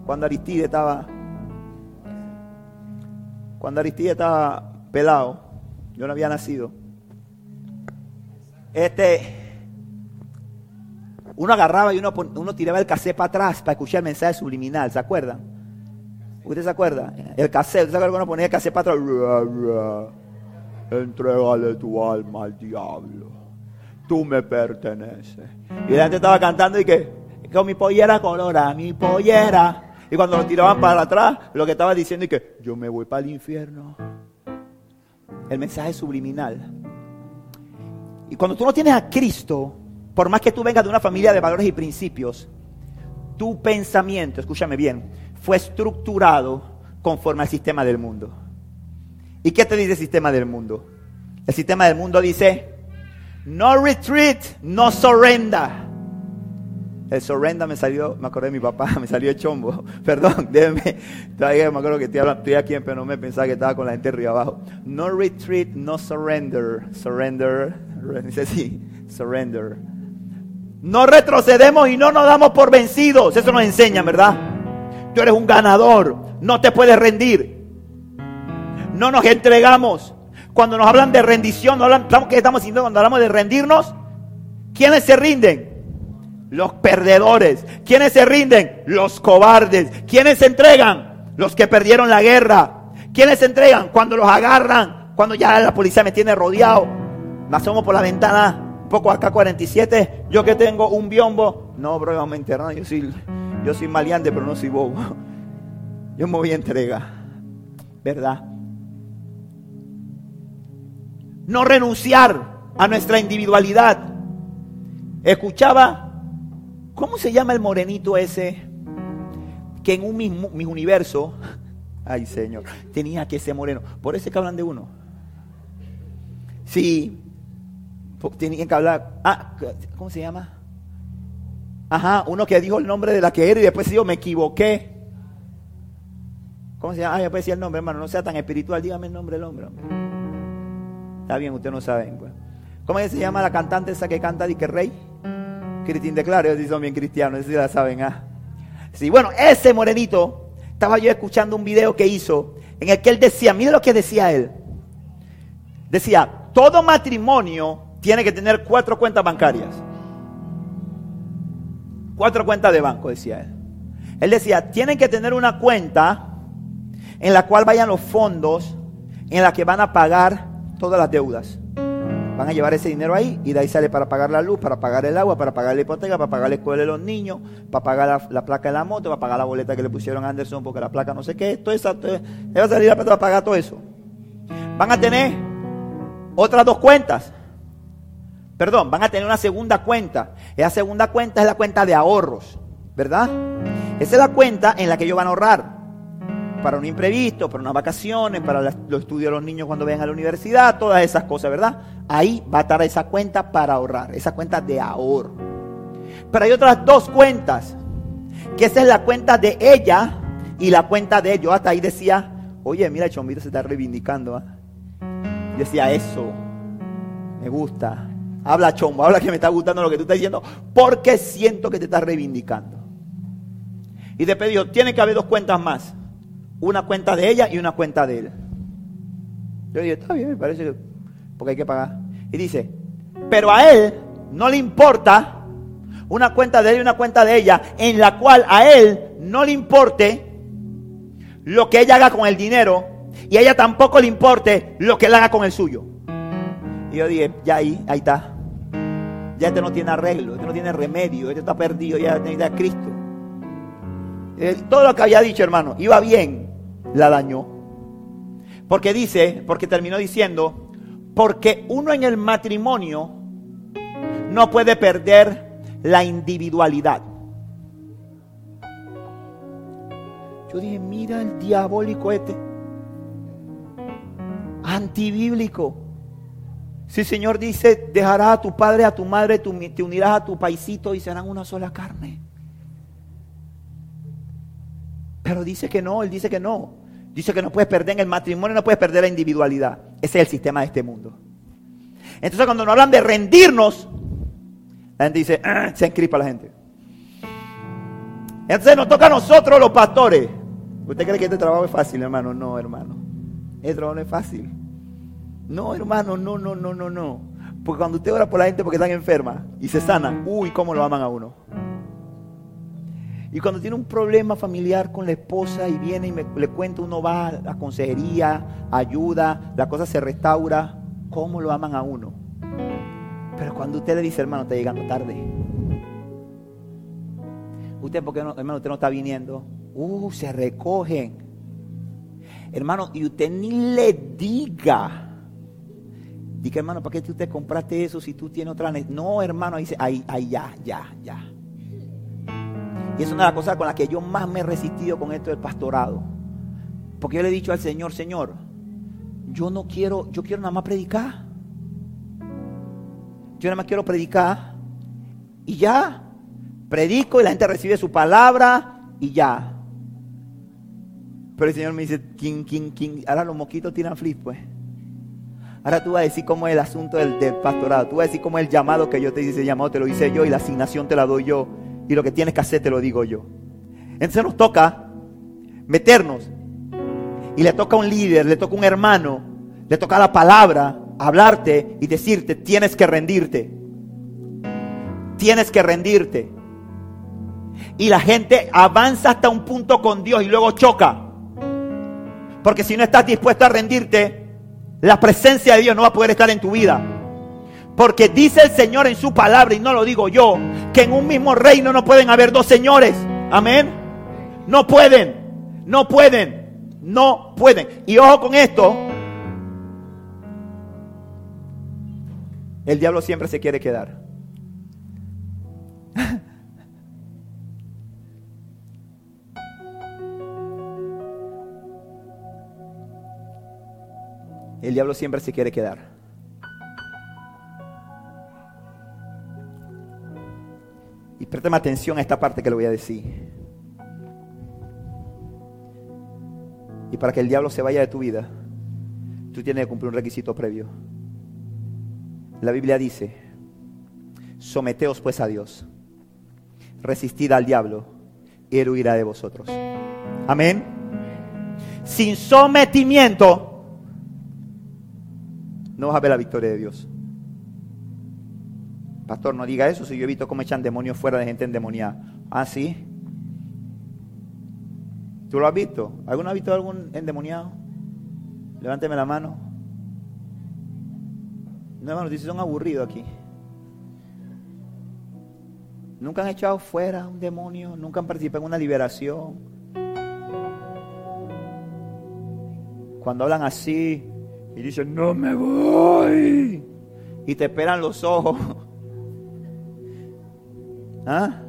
cuando Aristide estaba cuando Aristide estaba pelado, yo no había nacido. Este, uno agarraba y uno, uno tiraba el cassette para atrás para escuchar el mensaje subliminal, ¿se acuerdan? ¿Usted se acuerda? El cassette, ¿usted se acuerda cuando ponía el cassette para atrás? Entrégale tu alma al diablo. Tú me perteneces. Y la gente estaba cantando y que, con mi pollera colora, mi pollera. Y cuando lo tiraban para atrás, lo que estaba diciendo es que yo me voy para el infierno. El mensaje subliminal. Y cuando tú no tienes a Cristo, por más que tú vengas de una familia de valores y principios, tu pensamiento, escúchame bien, fue estructurado conforme al sistema del mundo. ¿Y qué te dice el sistema del mundo? El sistema del mundo dice, no retreat, no surrender. El sorrenda me salió, me acordé de mi papá, me salió el chombo. Perdón, déjeme. Todavía me acuerdo que estoy, aquí en me pensaba que estaba con la gente arriba abajo. No retreat, no surrender. Surrender, dice así, surrender. No retrocedemos y no nos damos por vencidos. Eso nos enseña, ¿verdad? Tú eres un ganador, no te puedes rendir. No nos entregamos. Cuando nos hablan de rendición, no hablan, ¿qué estamos diciendo cuando hablamos de rendirnos? ¿Quiénes se rinden? Los perdedores. ¿Quiénes se rinden? Los cobardes. ¿Quiénes se entregan? Los que perdieron la guerra. ¿Quiénes se entregan? Cuando los agarran. Cuando ya la policía me tiene rodeado. Me asomo por la ventana. Un poco acá 47. Yo que tengo un biombo. No, bro, soy, yo soy maleante, pero no soy bobo. Yo me voy a entregar. ¿Verdad? No renunciar a nuestra individualidad. Escuchaba ¿Cómo se llama el morenito ese que en un mismo mi universo, ay Señor, tenía que ser moreno? Por eso es que hablan de uno. Sí, tenían que hablar. Ah, ¿cómo se llama? Ajá, uno que dijo el nombre de la que era y después dijo, me equivoqué. ¿Cómo se llama? Ah, después decía el nombre, hermano, no sea tan espiritual, dígame el nombre del hombre. Está bien, usted no sabe. Pues. ¿Cómo se llama la cantante esa que canta que Rey? Cristín de Claro, si son bien cristianos, si la saben. ¿ah? Sí, bueno, ese morenito, estaba yo escuchando un video que hizo en el que él decía, mire lo que decía él. Decía, todo matrimonio tiene que tener cuatro cuentas bancarias. Cuatro cuentas de banco, decía él. Él decía, tienen que tener una cuenta en la cual vayan los fondos en la que van a pagar todas las deudas. Van a llevar ese dinero ahí y de ahí sale para pagar la luz, para pagar el agua, para pagar la hipoteca, para pagar la escuela de los niños, para pagar la, placa de la moto, para pagar la boleta que le pusieron a Anderson porque la placa no sé qué. Todo eso, va a salir para pagar todo eso. Van a tener otras dos cuentas. Perdón, van a tener una segunda cuenta. Esa segunda cuenta es la cuenta de ahorros, ¿verdad? Esa es la cuenta en la que ellos van a ahorrar para un imprevisto, para unas vacaciones, para los estudios de los niños cuando vayan a la universidad, todas esas cosas, ¿verdad? Ahí va a estar esa cuenta para ahorrar, esa cuenta de ahorro. Pero hay otras dos cuentas, que esa es la cuenta de ella y la cuenta de ellos. Hasta ahí decía, oye, mira, Chombito se está reivindicando. ¿ah? Decía, eso, me gusta, Habla chombo, habla que me está gustando lo que tú estás diciendo, porque siento que te estás reivindicando. Y después dijo, tiene que haber dos cuentas más. Una cuenta de ella y una cuenta de él. Yo dije, está bien, me parece que, porque hay que pagar. Y dice, pero a él no le importa una cuenta de él y una cuenta de ella, en la cual a él no le importe lo que ella haga con el dinero y a ella tampoco le importe lo que él haga con el suyo. Y yo dije, ya ahí, ahí está. Ya este no tiene arreglo, este no tiene remedio, este está perdido, ya necesita a Cristo. Eh, todo lo que había dicho, hermano, iba bien, la dañó. Porque dice, porque terminó diciendo, porque uno en el matrimonio no puede perder la individualidad. Yo dije, mira el diabólico este, antibíblico. Si el Señor dice, dejarás a tu padre, a tu madre, te unirás a tu paisito y serán una sola carne. Pero dice que no, Él dice que no. Dice que no puedes perder en el matrimonio, no puedes perder la individualidad. Ese es el sistema de este mundo. Entonces cuando nos hablan de rendirnos, la gente dice, ah", se encripa la gente. Entonces nos toca a nosotros los pastores. ¿Usted cree que este trabajo es fácil, hermano? No, hermano. Este trabajo no es fácil. No, hermano, no, no, no, no, no. Porque cuando usted ora por la gente porque están enfermas y se sanan, uy, cómo lo aman a uno. Y cuando tiene un problema familiar con la esposa y viene y me, le cuenta, uno va a la consejería, ayuda, la cosa se restaura, cómo lo aman a uno. Pero cuando usted le dice, hermano, está llegando tarde. Usted, ¿por qué no, hermano, usted no está viniendo? Uh, se recogen. Hermano, y usted ni le diga. Diga, hermano, ¿para qué usted compraste eso si tú tienes otra? No, hermano, ahí, ahí, ahí ya, ya, ya. Y es una de las cosas con las que yo más me he resistido con esto del pastorado. Porque yo le he dicho al Señor, Señor, yo no quiero, yo quiero nada más predicar. Yo nada más quiero predicar y ya. Predico y la gente recibe su palabra y ya. Pero el Señor me dice, ¿quién, quién, quién? Ahora los mosquitos tiran flip, pues. Ahora tú vas a decir cómo es el asunto del, pastorado. Tú vas a decir cómo es el llamado que yo te hice. El llamado te lo hice yo y la asignación te la doy yo. Y lo que tienes que hacer te lo digo yo. Entonces nos toca meternos. Y le toca a un líder, le toca a un hermano, le toca la palabra hablarte y decirte, tienes que rendirte. Tienes que rendirte. Y la gente avanza hasta un punto con Dios y luego choca. Porque si no estás dispuesto a rendirte, la presencia de Dios no va a poder estar en tu vida. Porque dice el Señor en su palabra, y no lo digo yo, que en un mismo reino no pueden haber dos señores. Amén. No pueden, no pueden, no pueden. Y ojo con esto, El diablo siempre se quiere quedar. El diablo siempre se quiere quedar. Y préstame atención a esta parte que le voy a decir. Y para que el diablo se vaya de tu vida, tú tienes que cumplir un requisito previo. La Biblia dice, someteos pues a Dios, resistid al diablo y él huirá de vosotros. Amén. Sin sometimiento no vas a ver la victoria de Dios. Pastor, no diga eso si yo he visto cómo echan demonios fuera de gente endemoniada. Ah, sí. ¿Tú lo has visto? ¿Alguno ha visto algún endemoniado? Levánteme la mano. No, hermanos, dice, son aburridos aquí. Nunca han echado fuera un demonio, nunca han participado en una liberación. Cuando hablan así y dicen, no me voy, y te esperan los ojos. ¿Ah?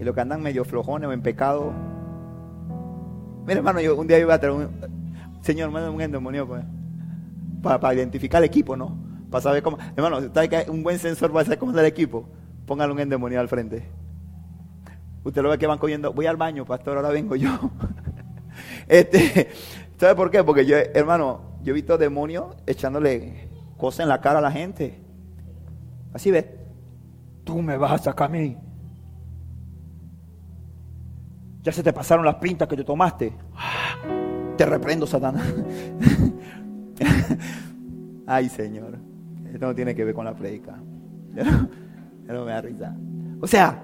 y los que andan medio flojones o en pecado. Mira, hermano, yo un día iba a traer un. Señor, manda un endemonio pues, para, identificar el equipo, ¿no? Para saber cómo. Hermano, está que un buen sensor para saber cómo está el equipo. Póngale un endemonio al frente. Usted lo ve que van cogiendo, voy al baño, pastor, ahora vengo yo. este, ¿Sabe por qué? Porque yo, hermano, yo he visto demonios echándole cosas en la cara a la gente. Así ve. Tú me vas a sacar a mí. Ya se te pasaron las pintas que te tomaste. Te reprendo, Satanás. Ay, Señor. Esto no tiene que ver con la predica. O sea,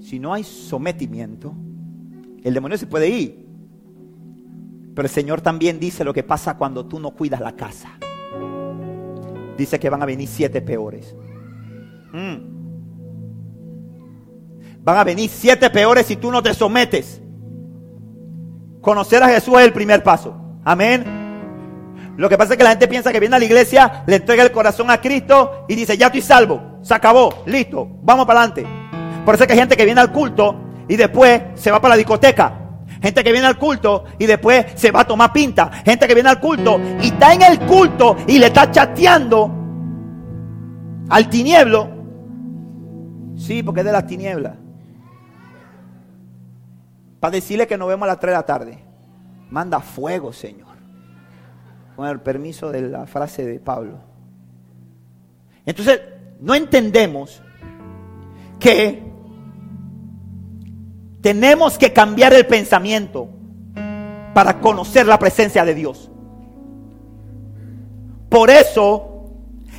si no hay sometimiento, el demonio se puede ir. Pero el Señor también dice lo que pasa cuando tú no cuidas la casa. Dice que van a venir siete peores. Mm. Van a venir siete peores si tú no te sometes. Conocer a Jesús es el primer paso. Amén. Lo que pasa es que la gente piensa que viene a la iglesia, le entrega el corazón a Cristo y dice, ya estoy salvo, se acabó, listo, vamos para adelante. Por eso es que hay gente que viene al culto y después se va para la discoteca. Gente que viene al culto y después se va a tomar pinta. Gente que viene al culto y está en el culto y le está chateando al tinieblo. Sí, porque es de las tinieblas. Para decirle que nos vemos a las 3 de la tarde. Manda fuego, Señor. Con el permiso de la frase de Pablo. Entonces, no entendemos que tenemos que cambiar el pensamiento para conocer la presencia de Dios. Por eso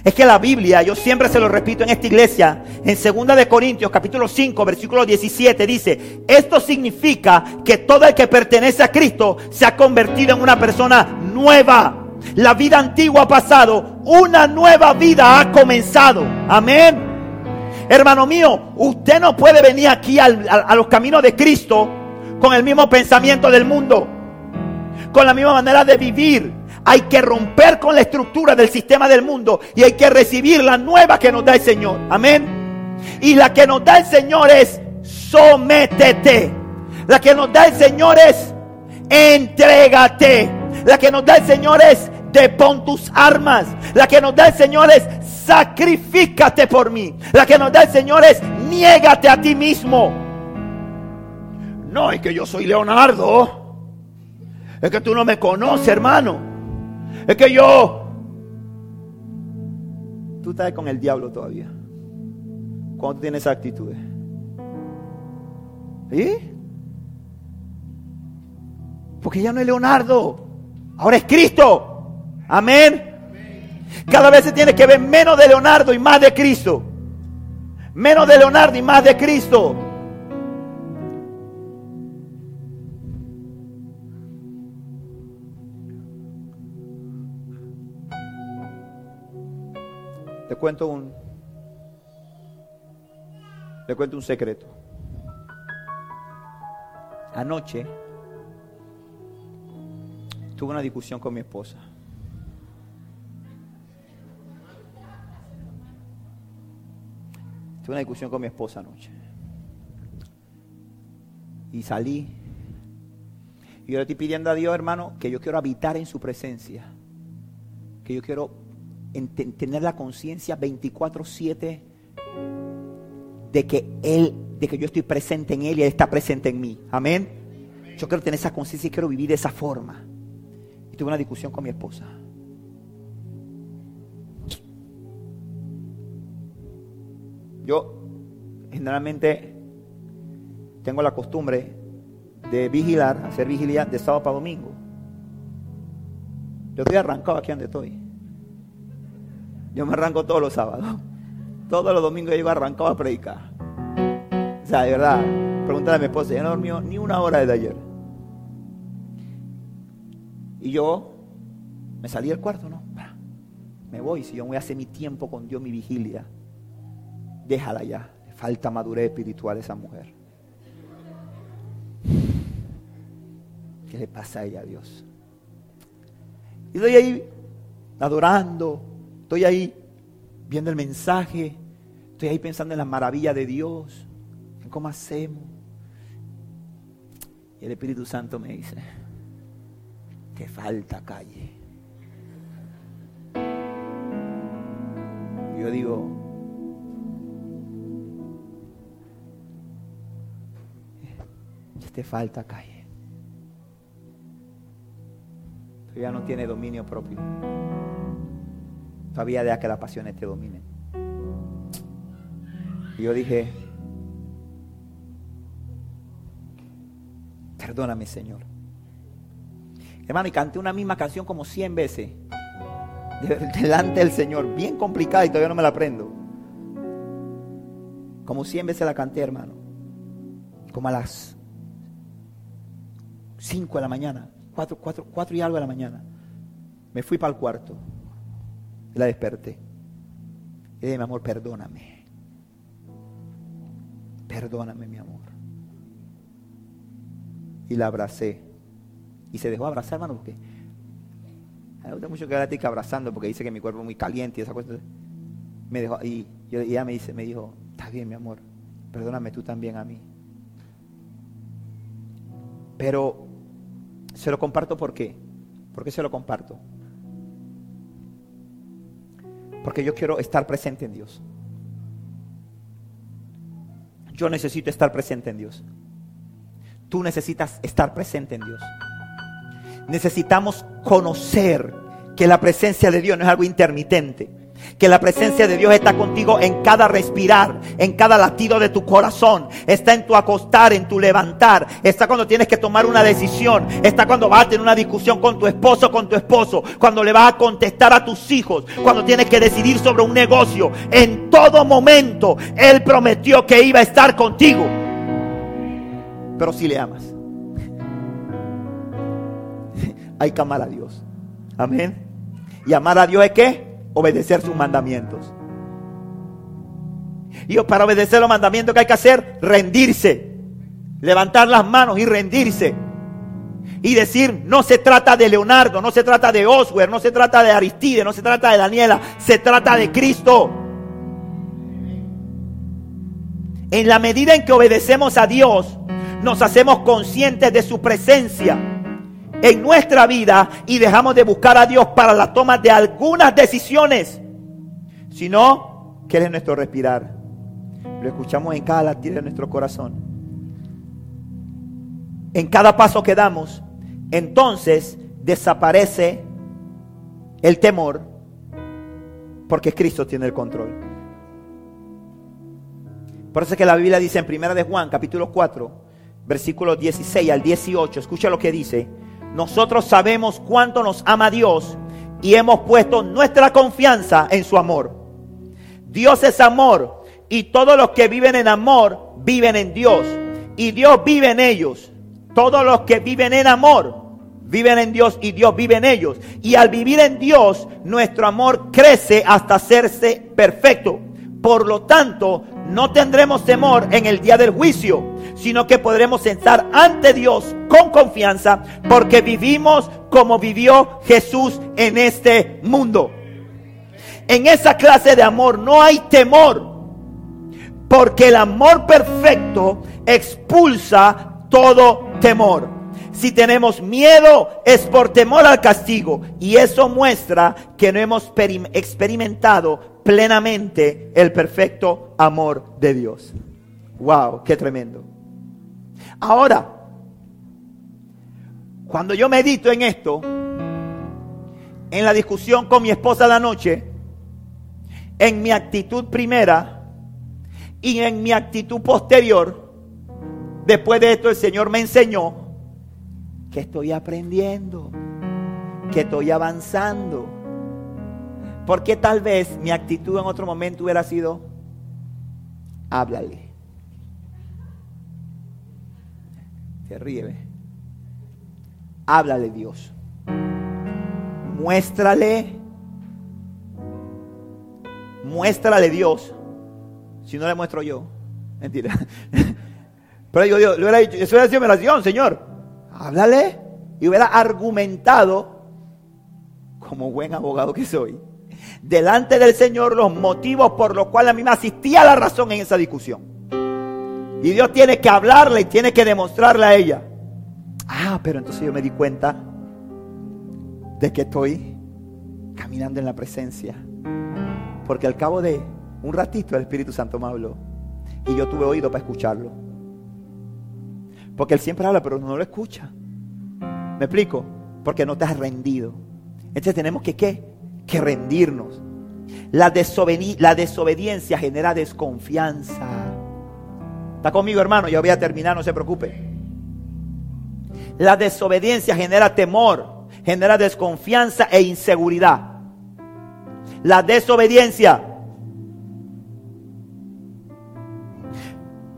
es que la Biblia, yo siempre se lo repito en esta iglesia, en 2 de Corintios capítulo 5, versículo 17 dice, esto significa que todo el que pertenece a Cristo se ha convertido en una persona nueva. La vida antigua ha pasado, una nueva vida ha comenzado. Amén. Hermano mío, usted no puede venir aquí a los caminos de Cristo con el mismo pensamiento del mundo, con la misma manera de vivir. Hay que romper con la estructura del sistema del mundo y hay que recibir la nueva que nos da el Señor. Amén. Y la que nos da el Señor es sométete. La que nos da el Señor es entrégate. La que nos da el Señor es depon tus armas. La que nos da el Señor es sacrifícate por mí. La que nos da el Señor es niégate a ti mismo. No es que yo soy Leonardo. Es que tú no me conoces, hermano. Es que yo... Tú estás con el diablo todavía. Cuando tienes esa actitud. ¿Sí? Porque ya no es Leonardo. Ahora es Cristo. Amén. Cada vez se tiene que ver menos de Leonardo y más de Cristo. Menos de Leonardo y más de Cristo. Te cuento un le cuento un secreto. Anoche tuve una discusión con mi esposa. Tuve una discusión con mi esposa anoche. Y salí. Y yo le estoy pidiendo a Dios, hermano, que yo quiero habitar en su presencia. Que yo quiero tener la conciencia 24-7 de que Él, de que yo estoy presente en Él y Él está presente en mí. Amén. Yo quiero tener esa conciencia y quiero vivir de esa forma. Tuve una discusión con mi esposa. Yo generalmente tengo la costumbre de vigilar, hacer vigilia de sábado para domingo. Yo estoy arrancado aquí donde estoy. Yo me arranco todos los sábados. Todos los domingos yo llego arrancado a predicar. O sea, de verdad, pregúntale a mi esposa, yo no dormido ni una hora desde ayer. Y yo me salí del cuarto, ¿no? Me voy, si yo voy a hacer mi tiempo con Dios, mi vigilia déjala ya. Le falta madurez espiritual a esa mujer. ¿Qué le pasa a ella, Dios? Y estoy ahí adorando, estoy ahí viendo el mensaje, estoy ahí pensando en la maravilla de Dios, en cómo hacemos. Y el Espíritu Santo me dice, te falta calle. Yo digo, te falta calle. Todavía no tiene dominio propio. Todavía deja que las pasiones te dominen. Yo dije, perdóname Señor. Hermano, y canté una misma canción como 100 veces delante del Señor, bien complicada y todavía no me la aprendo. Como 100 veces la canté, hermano. Como a las 5 de la mañana, 4, 4, 4 y algo de la mañana. Me fui para el cuarto. La desperté. Y dije, mi amor, perdóname. Perdóname, mi amor. Y la abracé. Y se dejó abrazar, hermano, porque me gusta mucho que la tica abrazando porque dice que mi cuerpo es muy caliente y esa cosa. Me dejó, y, ella me dice, me dijo, está bien, mi amor, perdóname tú también a mí. Pero se lo comparto por qué. ¿Por qué se lo comparto? Porque yo quiero estar presente en Dios. Yo necesito estar presente en Dios. Tú necesitas estar presente en Dios. Necesitamos conocer que la presencia de Dios no es algo intermitente. Que la presencia de Dios está contigo en cada respirar, en cada latido de tu corazón. Está en tu acostar, en tu levantar. Está cuando tienes que tomar una decisión. Está cuando vas a tener una discusión con tu esposo, con tu esposo. Cuando le vas a contestar a tus hijos. Cuando tienes que decidir sobre un negocio. En todo momento Él prometió que iba a estar contigo. Pero si le amas. Hay que amar a Dios. Amén. Y amar a Dios es que obedecer sus mandamientos. Y para obedecer los mandamientos que hay que hacer, rendirse. Levantar las manos y rendirse. Y decir, no se trata de Leonardo, no se trata de Oswer, no se trata de Aristide, no se trata de Daniela, se trata de Cristo. En la medida en que obedecemos a Dios, nos hacemos conscientes de su presencia en nuestra vida y dejamos de buscar a Dios para la toma de algunas decisiones, sino que Él es nuestro respirar. Lo escuchamos en cada latido de nuestro corazón. En cada paso que damos, entonces desaparece el temor porque Cristo tiene el control. Por eso es que la Biblia dice en Primera de Juan, capítulo 4, versículos 16 al 18, escucha lo que dice nosotros sabemos cuánto nos ama Dios y hemos puesto nuestra confianza en su amor. Dios es amor y todos los que viven en amor viven en Dios y Dios vive en ellos. Todos los que viven en amor viven en Dios y Dios vive en ellos. Y al vivir en Dios, nuestro amor crece hasta hacerse perfecto. Por lo tanto, no tendremos temor en el día del juicio, sino que podremos sentar ante Dios con confianza porque vivimos como vivió Jesús en este mundo. En esa clase de amor no hay temor, porque el amor perfecto expulsa todo temor. Si tenemos miedo es por temor al castigo y eso muestra que no hemos experimentado plenamente el perfecto amor de Dios. Wow, qué tremendo. Ahora, cuando yo medito en esto, en la discusión con mi esposa la noche, en mi actitud primera y en mi actitud posterior, después de esto el Señor me enseñó que estoy aprendiendo, que estoy avanzando. Porque tal vez mi actitud en otro momento hubiera sido, háblale. Se ríe. Háblale Dios. Muéstrale. Muéstrale Dios. Si no le muestro yo. Mentira. Pero yo, Dios, hubiera dicho, eso hubiera sido mi oración, Señor. Háblale. Y hubiera argumentado, como buen abogado que soy, delante del Señor los motivos por los cuales a mí me asistía la razón en esa discusión. Y Dios tiene que hablarle y tiene que demostrarle a ella. Ah, pero entonces yo me di cuenta de que estoy caminando en la presencia. Porque al cabo de un ratito el Espíritu Santo me habló. Y yo tuve oído para escucharlo. Porque Él siempre habla, pero no lo escucha. ¿Me explico? Porque no te has rendido. Entonces tenemos que, ¿qué? Que rendirnos. La, la desobediencia genera desconfianza. ¿Está conmigo, hermano? Ya voy a terminar, no se preocupe. La desobediencia genera temor, genera desconfianza e inseguridad. La desobediencia.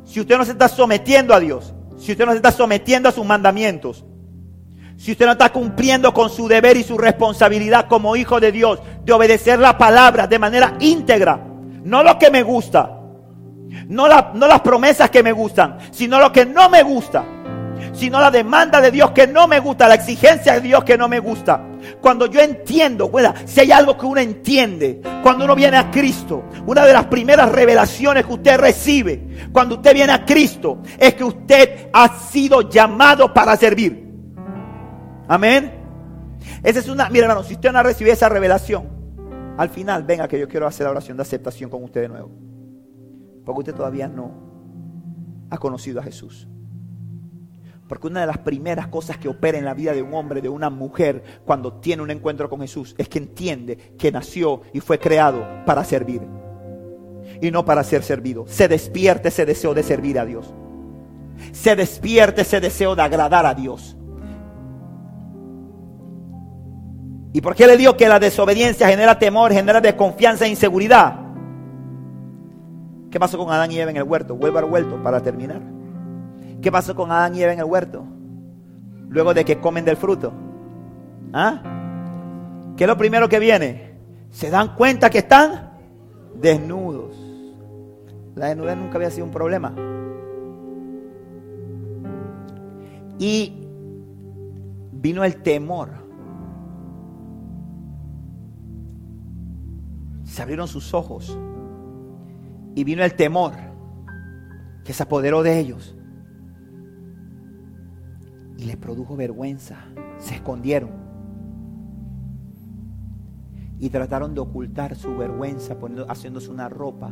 Si usted no se está sometiendo a Dios, si usted no se está sometiendo a sus mandamientos, si usted no está cumpliendo con su deber y su responsabilidad como hijo de Dios, de obedecer la palabra de manera íntegra, no lo que me gusta, no, las promesas que me gustan, sino lo que no me gusta, sino la demanda de Dios que no me gusta, la exigencia de Dios que no me gusta. Cuando yo entiendo, bueno, si hay algo que uno entiende, cuando uno viene a Cristo, una de las primeras revelaciones que usted recibe cuando usted viene a Cristo es que usted ha sido llamado para servir. Amén. Esa es una, mira hermano, si usted no ha recibido esa revelación, al final venga que yo quiero hacer la oración de aceptación con usted de nuevo. Porque usted todavía no ha conocido a Jesús. Porque una de las primeras cosas que opera en la vida de un hombre, de una mujer, cuando tiene un encuentro con Jesús, es que entiende que nació y fue creado para servir. Y no para ser servido. Se despierte ese deseo de servir a Dios. Se despierte ese deseo de agradar a Dios. ¿Y por qué le digo que la desobediencia genera temor, genera desconfianza e inseguridad? ¿Qué pasó con Adán y Eva en el huerto? Vuelvo al huerto para terminar. ¿Qué pasó con Adán y Eva en el huerto? Luego de que comen del fruto. ¿Ah? ¿Qué es lo primero que viene? Se dan cuenta que están desnudos. La desnudez nunca había sido un problema. Y vino el temor. se abrieron sus ojos y vino el temor que se apoderó de ellos y les produjo vergüenza. Se escondieron y trataron de ocultar su vergüenza poniendo, haciéndose una ropa,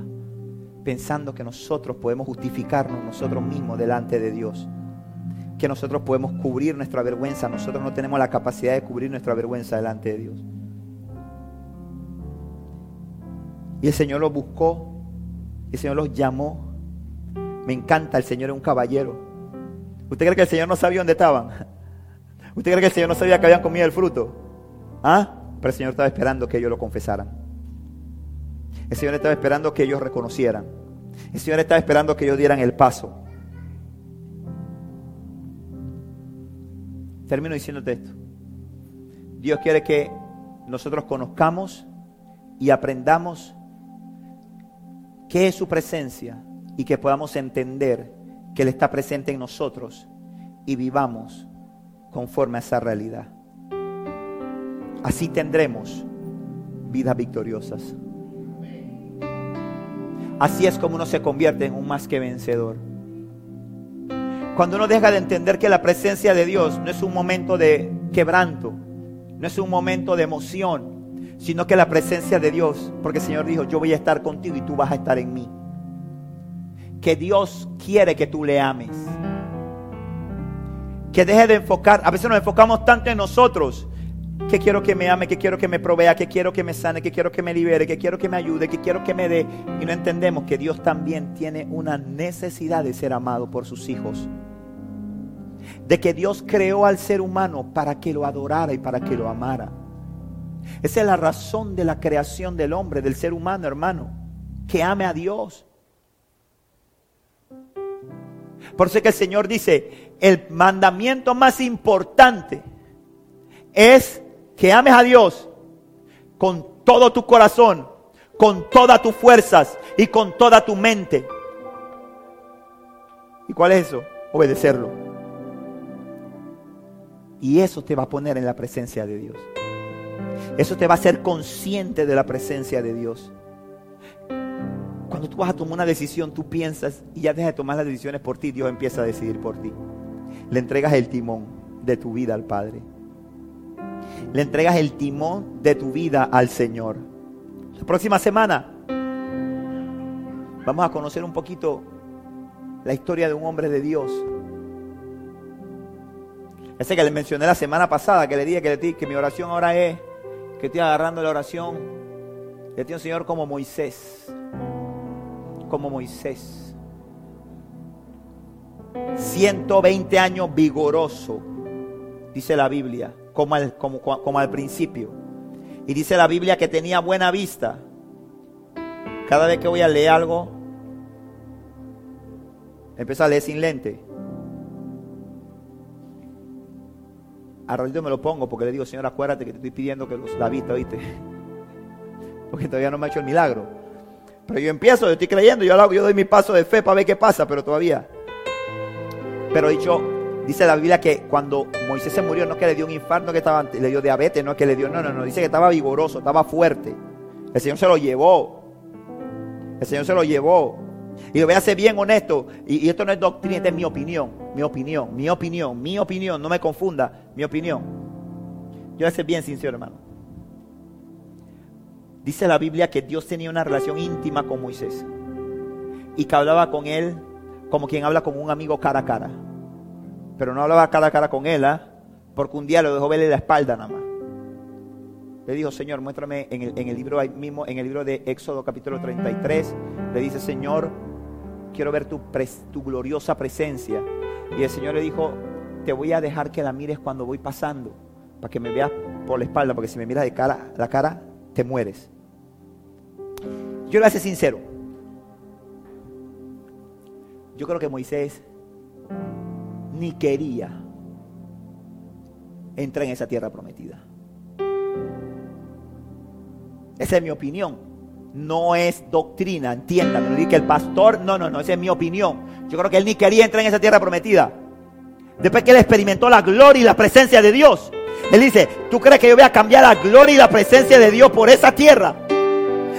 pensando que nosotros podemos justificarnos nosotros mismos delante de Dios. Que nosotros podemos cubrir nuestra vergüenza. Nosotros no tenemos la capacidad de cubrir nuestra vergüenza delante de Dios. Y el Señor los buscó, el Señor los llamó. Me encanta, el Señor es un caballero. ¿Usted cree que el Señor no sabía dónde estaban? ¿Usted cree que el Señor no sabía que habían comido el fruto? ¿Ah? Pero el Señor estaba esperando que ellos lo confesaran. El Señor estaba esperando que ellos reconocieran. El Señor estaba esperando que ellos dieran el paso. Termino diciéndote esto. Dios quiere que nosotros conozcamos y aprendamos qué es su presencia y que podamos entender que Él está presente en nosotros y vivamos conforme a esa realidad. Así tendremos vidas victoriosas. Así es como uno se convierte en un más que vencedor. Cuando uno deja de entender que la presencia de Dios no es un momento de quebranto, no es un momento de emoción, sino que la presencia de Dios, porque el Señor dijo, yo voy a estar contigo y tú vas a estar en mí. Que Dios quiere que tú le ames. Que deje de enfocar, a veces nos enfocamos tanto en nosotros, que quiero que me ame, que quiero que me provea, que quiero que me sane, que quiero que me libere, que quiero que me ayude, que quiero que me dé. Y no entendemos que Dios también tiene una necesidad de ser amado por sus hijos. De que Dios creó al ser humano para que lo adorara y para que lo amara. Esa es la razón de la creación del hombre, del ser humano, hermano. Que ame a Dios. Por eso que el Señor dice, el mandamiento más importante es que ames a Dios con todo tu corazón, con todas tus fuerzas y con toda tu mente. ¿Y cuál es eso? Obedecerlo. Y eso te va a poner en la presencia de Dios. Eso te va a hacer consciente de la presencia de Dios. Cuando tú vas a tomar una decisión, tú piensas y ya dejas de tomar las decisiones por ti, Dios empieza a decidir por ti. Le entregas el timón de tu vida al Padre. Le entregas el timón de tu vida al Señor. La próxima semana vamos a conocer un poquito la historia de un hombre de Dios Ese que le mencioné la semana pasada, que le dije que, le, que mi oración ahora es que estoy agarrando la oración. Tiene un Señor como Moisés. Como Moisés. 120 años vigoroso, dice la Biblia, como al, como, como al principio. Y dice la Biblia que tenía buena vista. Cada vez que voy a leer algo, empiezo a leer sin lente. A ratito me lo pongo porque le digo, Señor, acuérdate que te estoy pidiendo que los la vista, ¿viste? Porque todavía no me ha hecho el milagro. Pero yo empiezo, yo estoy creyendo, yo, yo doy mi paso de fe para ver qué pasa, pero todavía. Pero dicho, dice la Biblia que cuando Moisés se murió, no que le dio un infarto, que estaba, le dio diabetes, no que le dio, no, no, no, dice que estaba vigoroso, estaba fuerte. El Señor se lo llevó. El Señor se lo llevó. Y voy a ser bien honesto. Y, esto no es doctrina, esta es mi opinión. Mi opinión, mi opinión, mi opinión. No me confunda, mi opinión. Yo voy a ser bien sincero, hermano. Dice la Biblia que Dios tenía una relación íntima con Moisés. Y que hablaba con él como quien habla con un amigo cara a cara. Pero no hablaba cara a cara con él, ¿ah? porque un día lo dejó verle la espalda nada más. Le dijo, Señor, muéstrame en el, libro mismo, en el libro de Éxodo capítulo 33. Le dice, Señor, quiero ver tu, gloriosa presencia. Y el Señor le dijo, te voy a dejar que la mires cuando voy pasando, para que me veas por la espalda, porque si me miras de cara, la cara, te mueres. Yo le voy sincero. Yo creo que Moisés ni quería entrar en esa tierra prometida. Esa es mi opinión no es doctrina, entiéndame, que el pastor, no, no, no, esa es mi opinión. Yo creo que él ni quería entrar en esa tierra prometida. Después que él experimentó la gloria y la presencia de Dios, él dice, ¿tú crees que yo voy a cambiar la gloria y la presencia de Dios por esa tierra?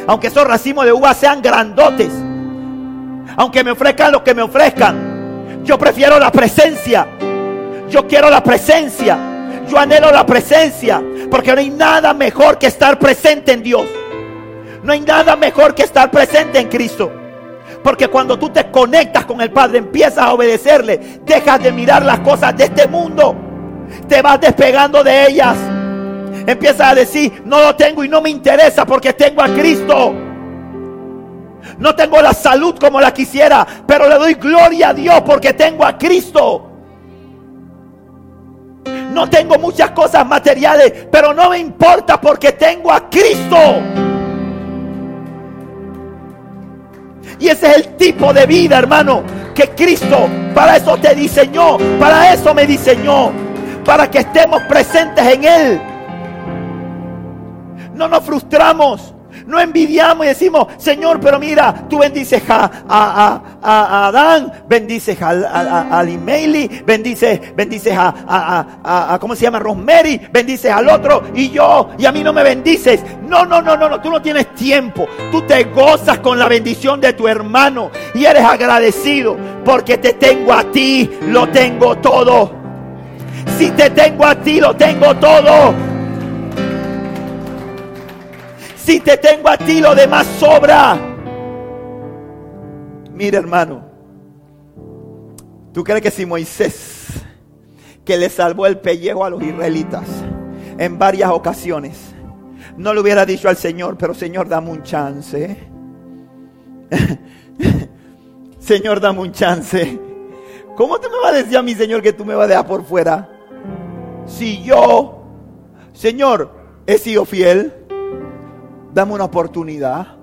Aunque esos racimos de uvas sean grandotes, aunque me ofrezcan lo que me ofrezcan, yo prefiero la presencia. Yo quiero la presencia. Yo anhelo la presencia, porque no hay nada mejor que estar presente en Dios. No hay nada mejor que estar presente en Cristo. Porque cuando tú te conectas con el Padre, empiezas a obedecerle, dejas de mirar las cosas de este mundo, te vas despegando de ellas. Empiezas a decir, no lo tengo y no me interesa porque tengo a Cristo. No tengo la salud como la quisiera, pero le doy gloria a Dios porque tengo a Cristo. No tengo muchas cosas materiales, pero no me importa porque tengo a Cristo. Y ese es el tipo de vida, hermano, que Cristo para eso te diseñó, para eso me diseñó, para que estemos presentes en Él. No nos frustramos. No envidiamos y decimos, Señor, pero mira, tú bendices a, a, Adán, bendices a, a, a bendices, bendices a, ¿cómo se llama? Rosemary, bendices al otro y yo, y a mí no me bendices. No, no, no, no, no, tú no tienes tiempo. Tú te gozas con la bendición de tu hermano y eres agradecido porque te tengo a ti, lo tengo todo. Si te tengo a ti, lo tengo todo. Si te tengo a ti, lo demás sobra. Mira, hermano. ¿Tú crees que si Moisés, que le salvó el pellejo a los israelitas en varias ocasiones, no le hubiera dicho al Señor, pero Señor, dame un chance? Señor, dame un chance. ¿Cómo tú me vas a decir a mi Señor que tú me vas a dejar por fuera? Si yo, Señor, he sido fiel, dame una oportunidad.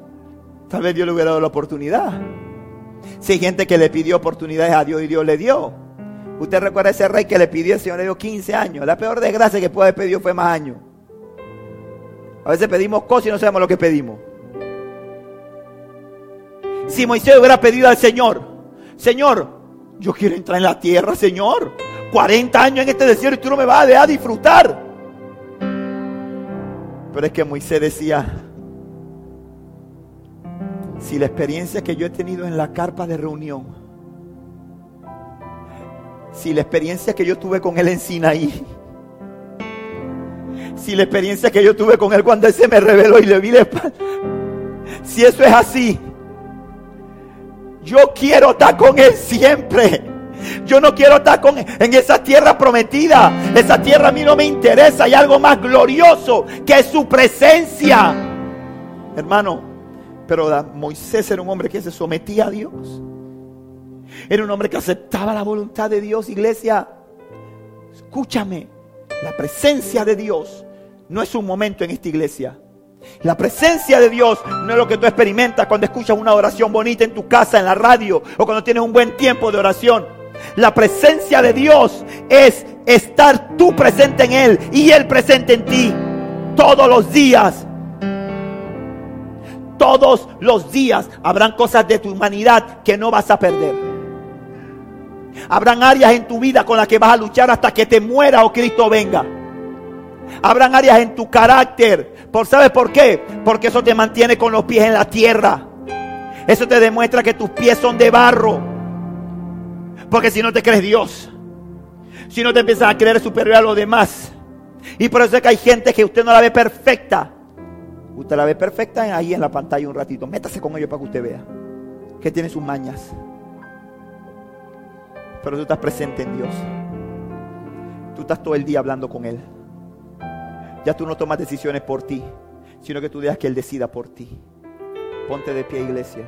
Tal vez Dios le hubiera dado la oportunidad. Si hay gente que le pidió oportunidades a Dios y Dios le dio. Usted recuerda a ese rey que le pidió, el Señor le dio 15 años. La peor desgracia que puede haber pedido fue más años. A veces pedimos cosas y no sabemos lo que pedimos. Si Moisés hubiera pedido al Señor, Señor, yo quiero entrar en la tierra, Señor. 40 años en este desierto y tú no me vas a dejar disfrutar. Pero es que Moisés decía, si la experiencia que yo he tenido en la carpa de reunión, si la experiencia que yo tuve con él en Sinaí, si la experiencia que yo tuve con él cuando él se me reveló y le vi la espalda, si eso es así, yo quiero estar con él siempre. Yo no quiero estar con, en esa tierra prometida. Esa tierra a mí no me interesa. Hay algo más glorioso que su presencia. Hermano, pero Moisés era un hombre que se sometía a Dios. Era un hombre que aceptaba la voluntad de Dios, iglesia. Escúchame, la presencia de Dios no es un momento en esta iglesia. La presencia de Dios no es lo que tú experimentas cuando escuchas una oración bonita en tu casa, en la radio, o cuando tienes un buen tiempo de oración. La presencia de Dios es estar tú presente en Él y Él presente en ti todos los días. Todos los días habrán cosas de tu humanidad que no vas a perder. Habrán áreas en tu vida con las que vas a luchar hasta que te muera o Cristo venga. Habrán áreas en tu carácter. ¿Por sabes por qué? Porque eso te mantiene con los pies en la tierra. Eso te demuestra que tus pies son de barro. Porque si no te crees Dios, si no te empiezas a creer superior a los demás. Y por eso es que hay gente que usted no la ve perfecta. Usted la ve perfecta ahí en la pantalla un ratito. Métase con ellos para que usted vea que tiene sus mañas. Pero tú estás presente en Dios. Tú estás todo el día hablando con Él. Ya tú no tomas decisiones por ti, sino que tú dejas que Él decida por ti. Ponte de pie, iglesia.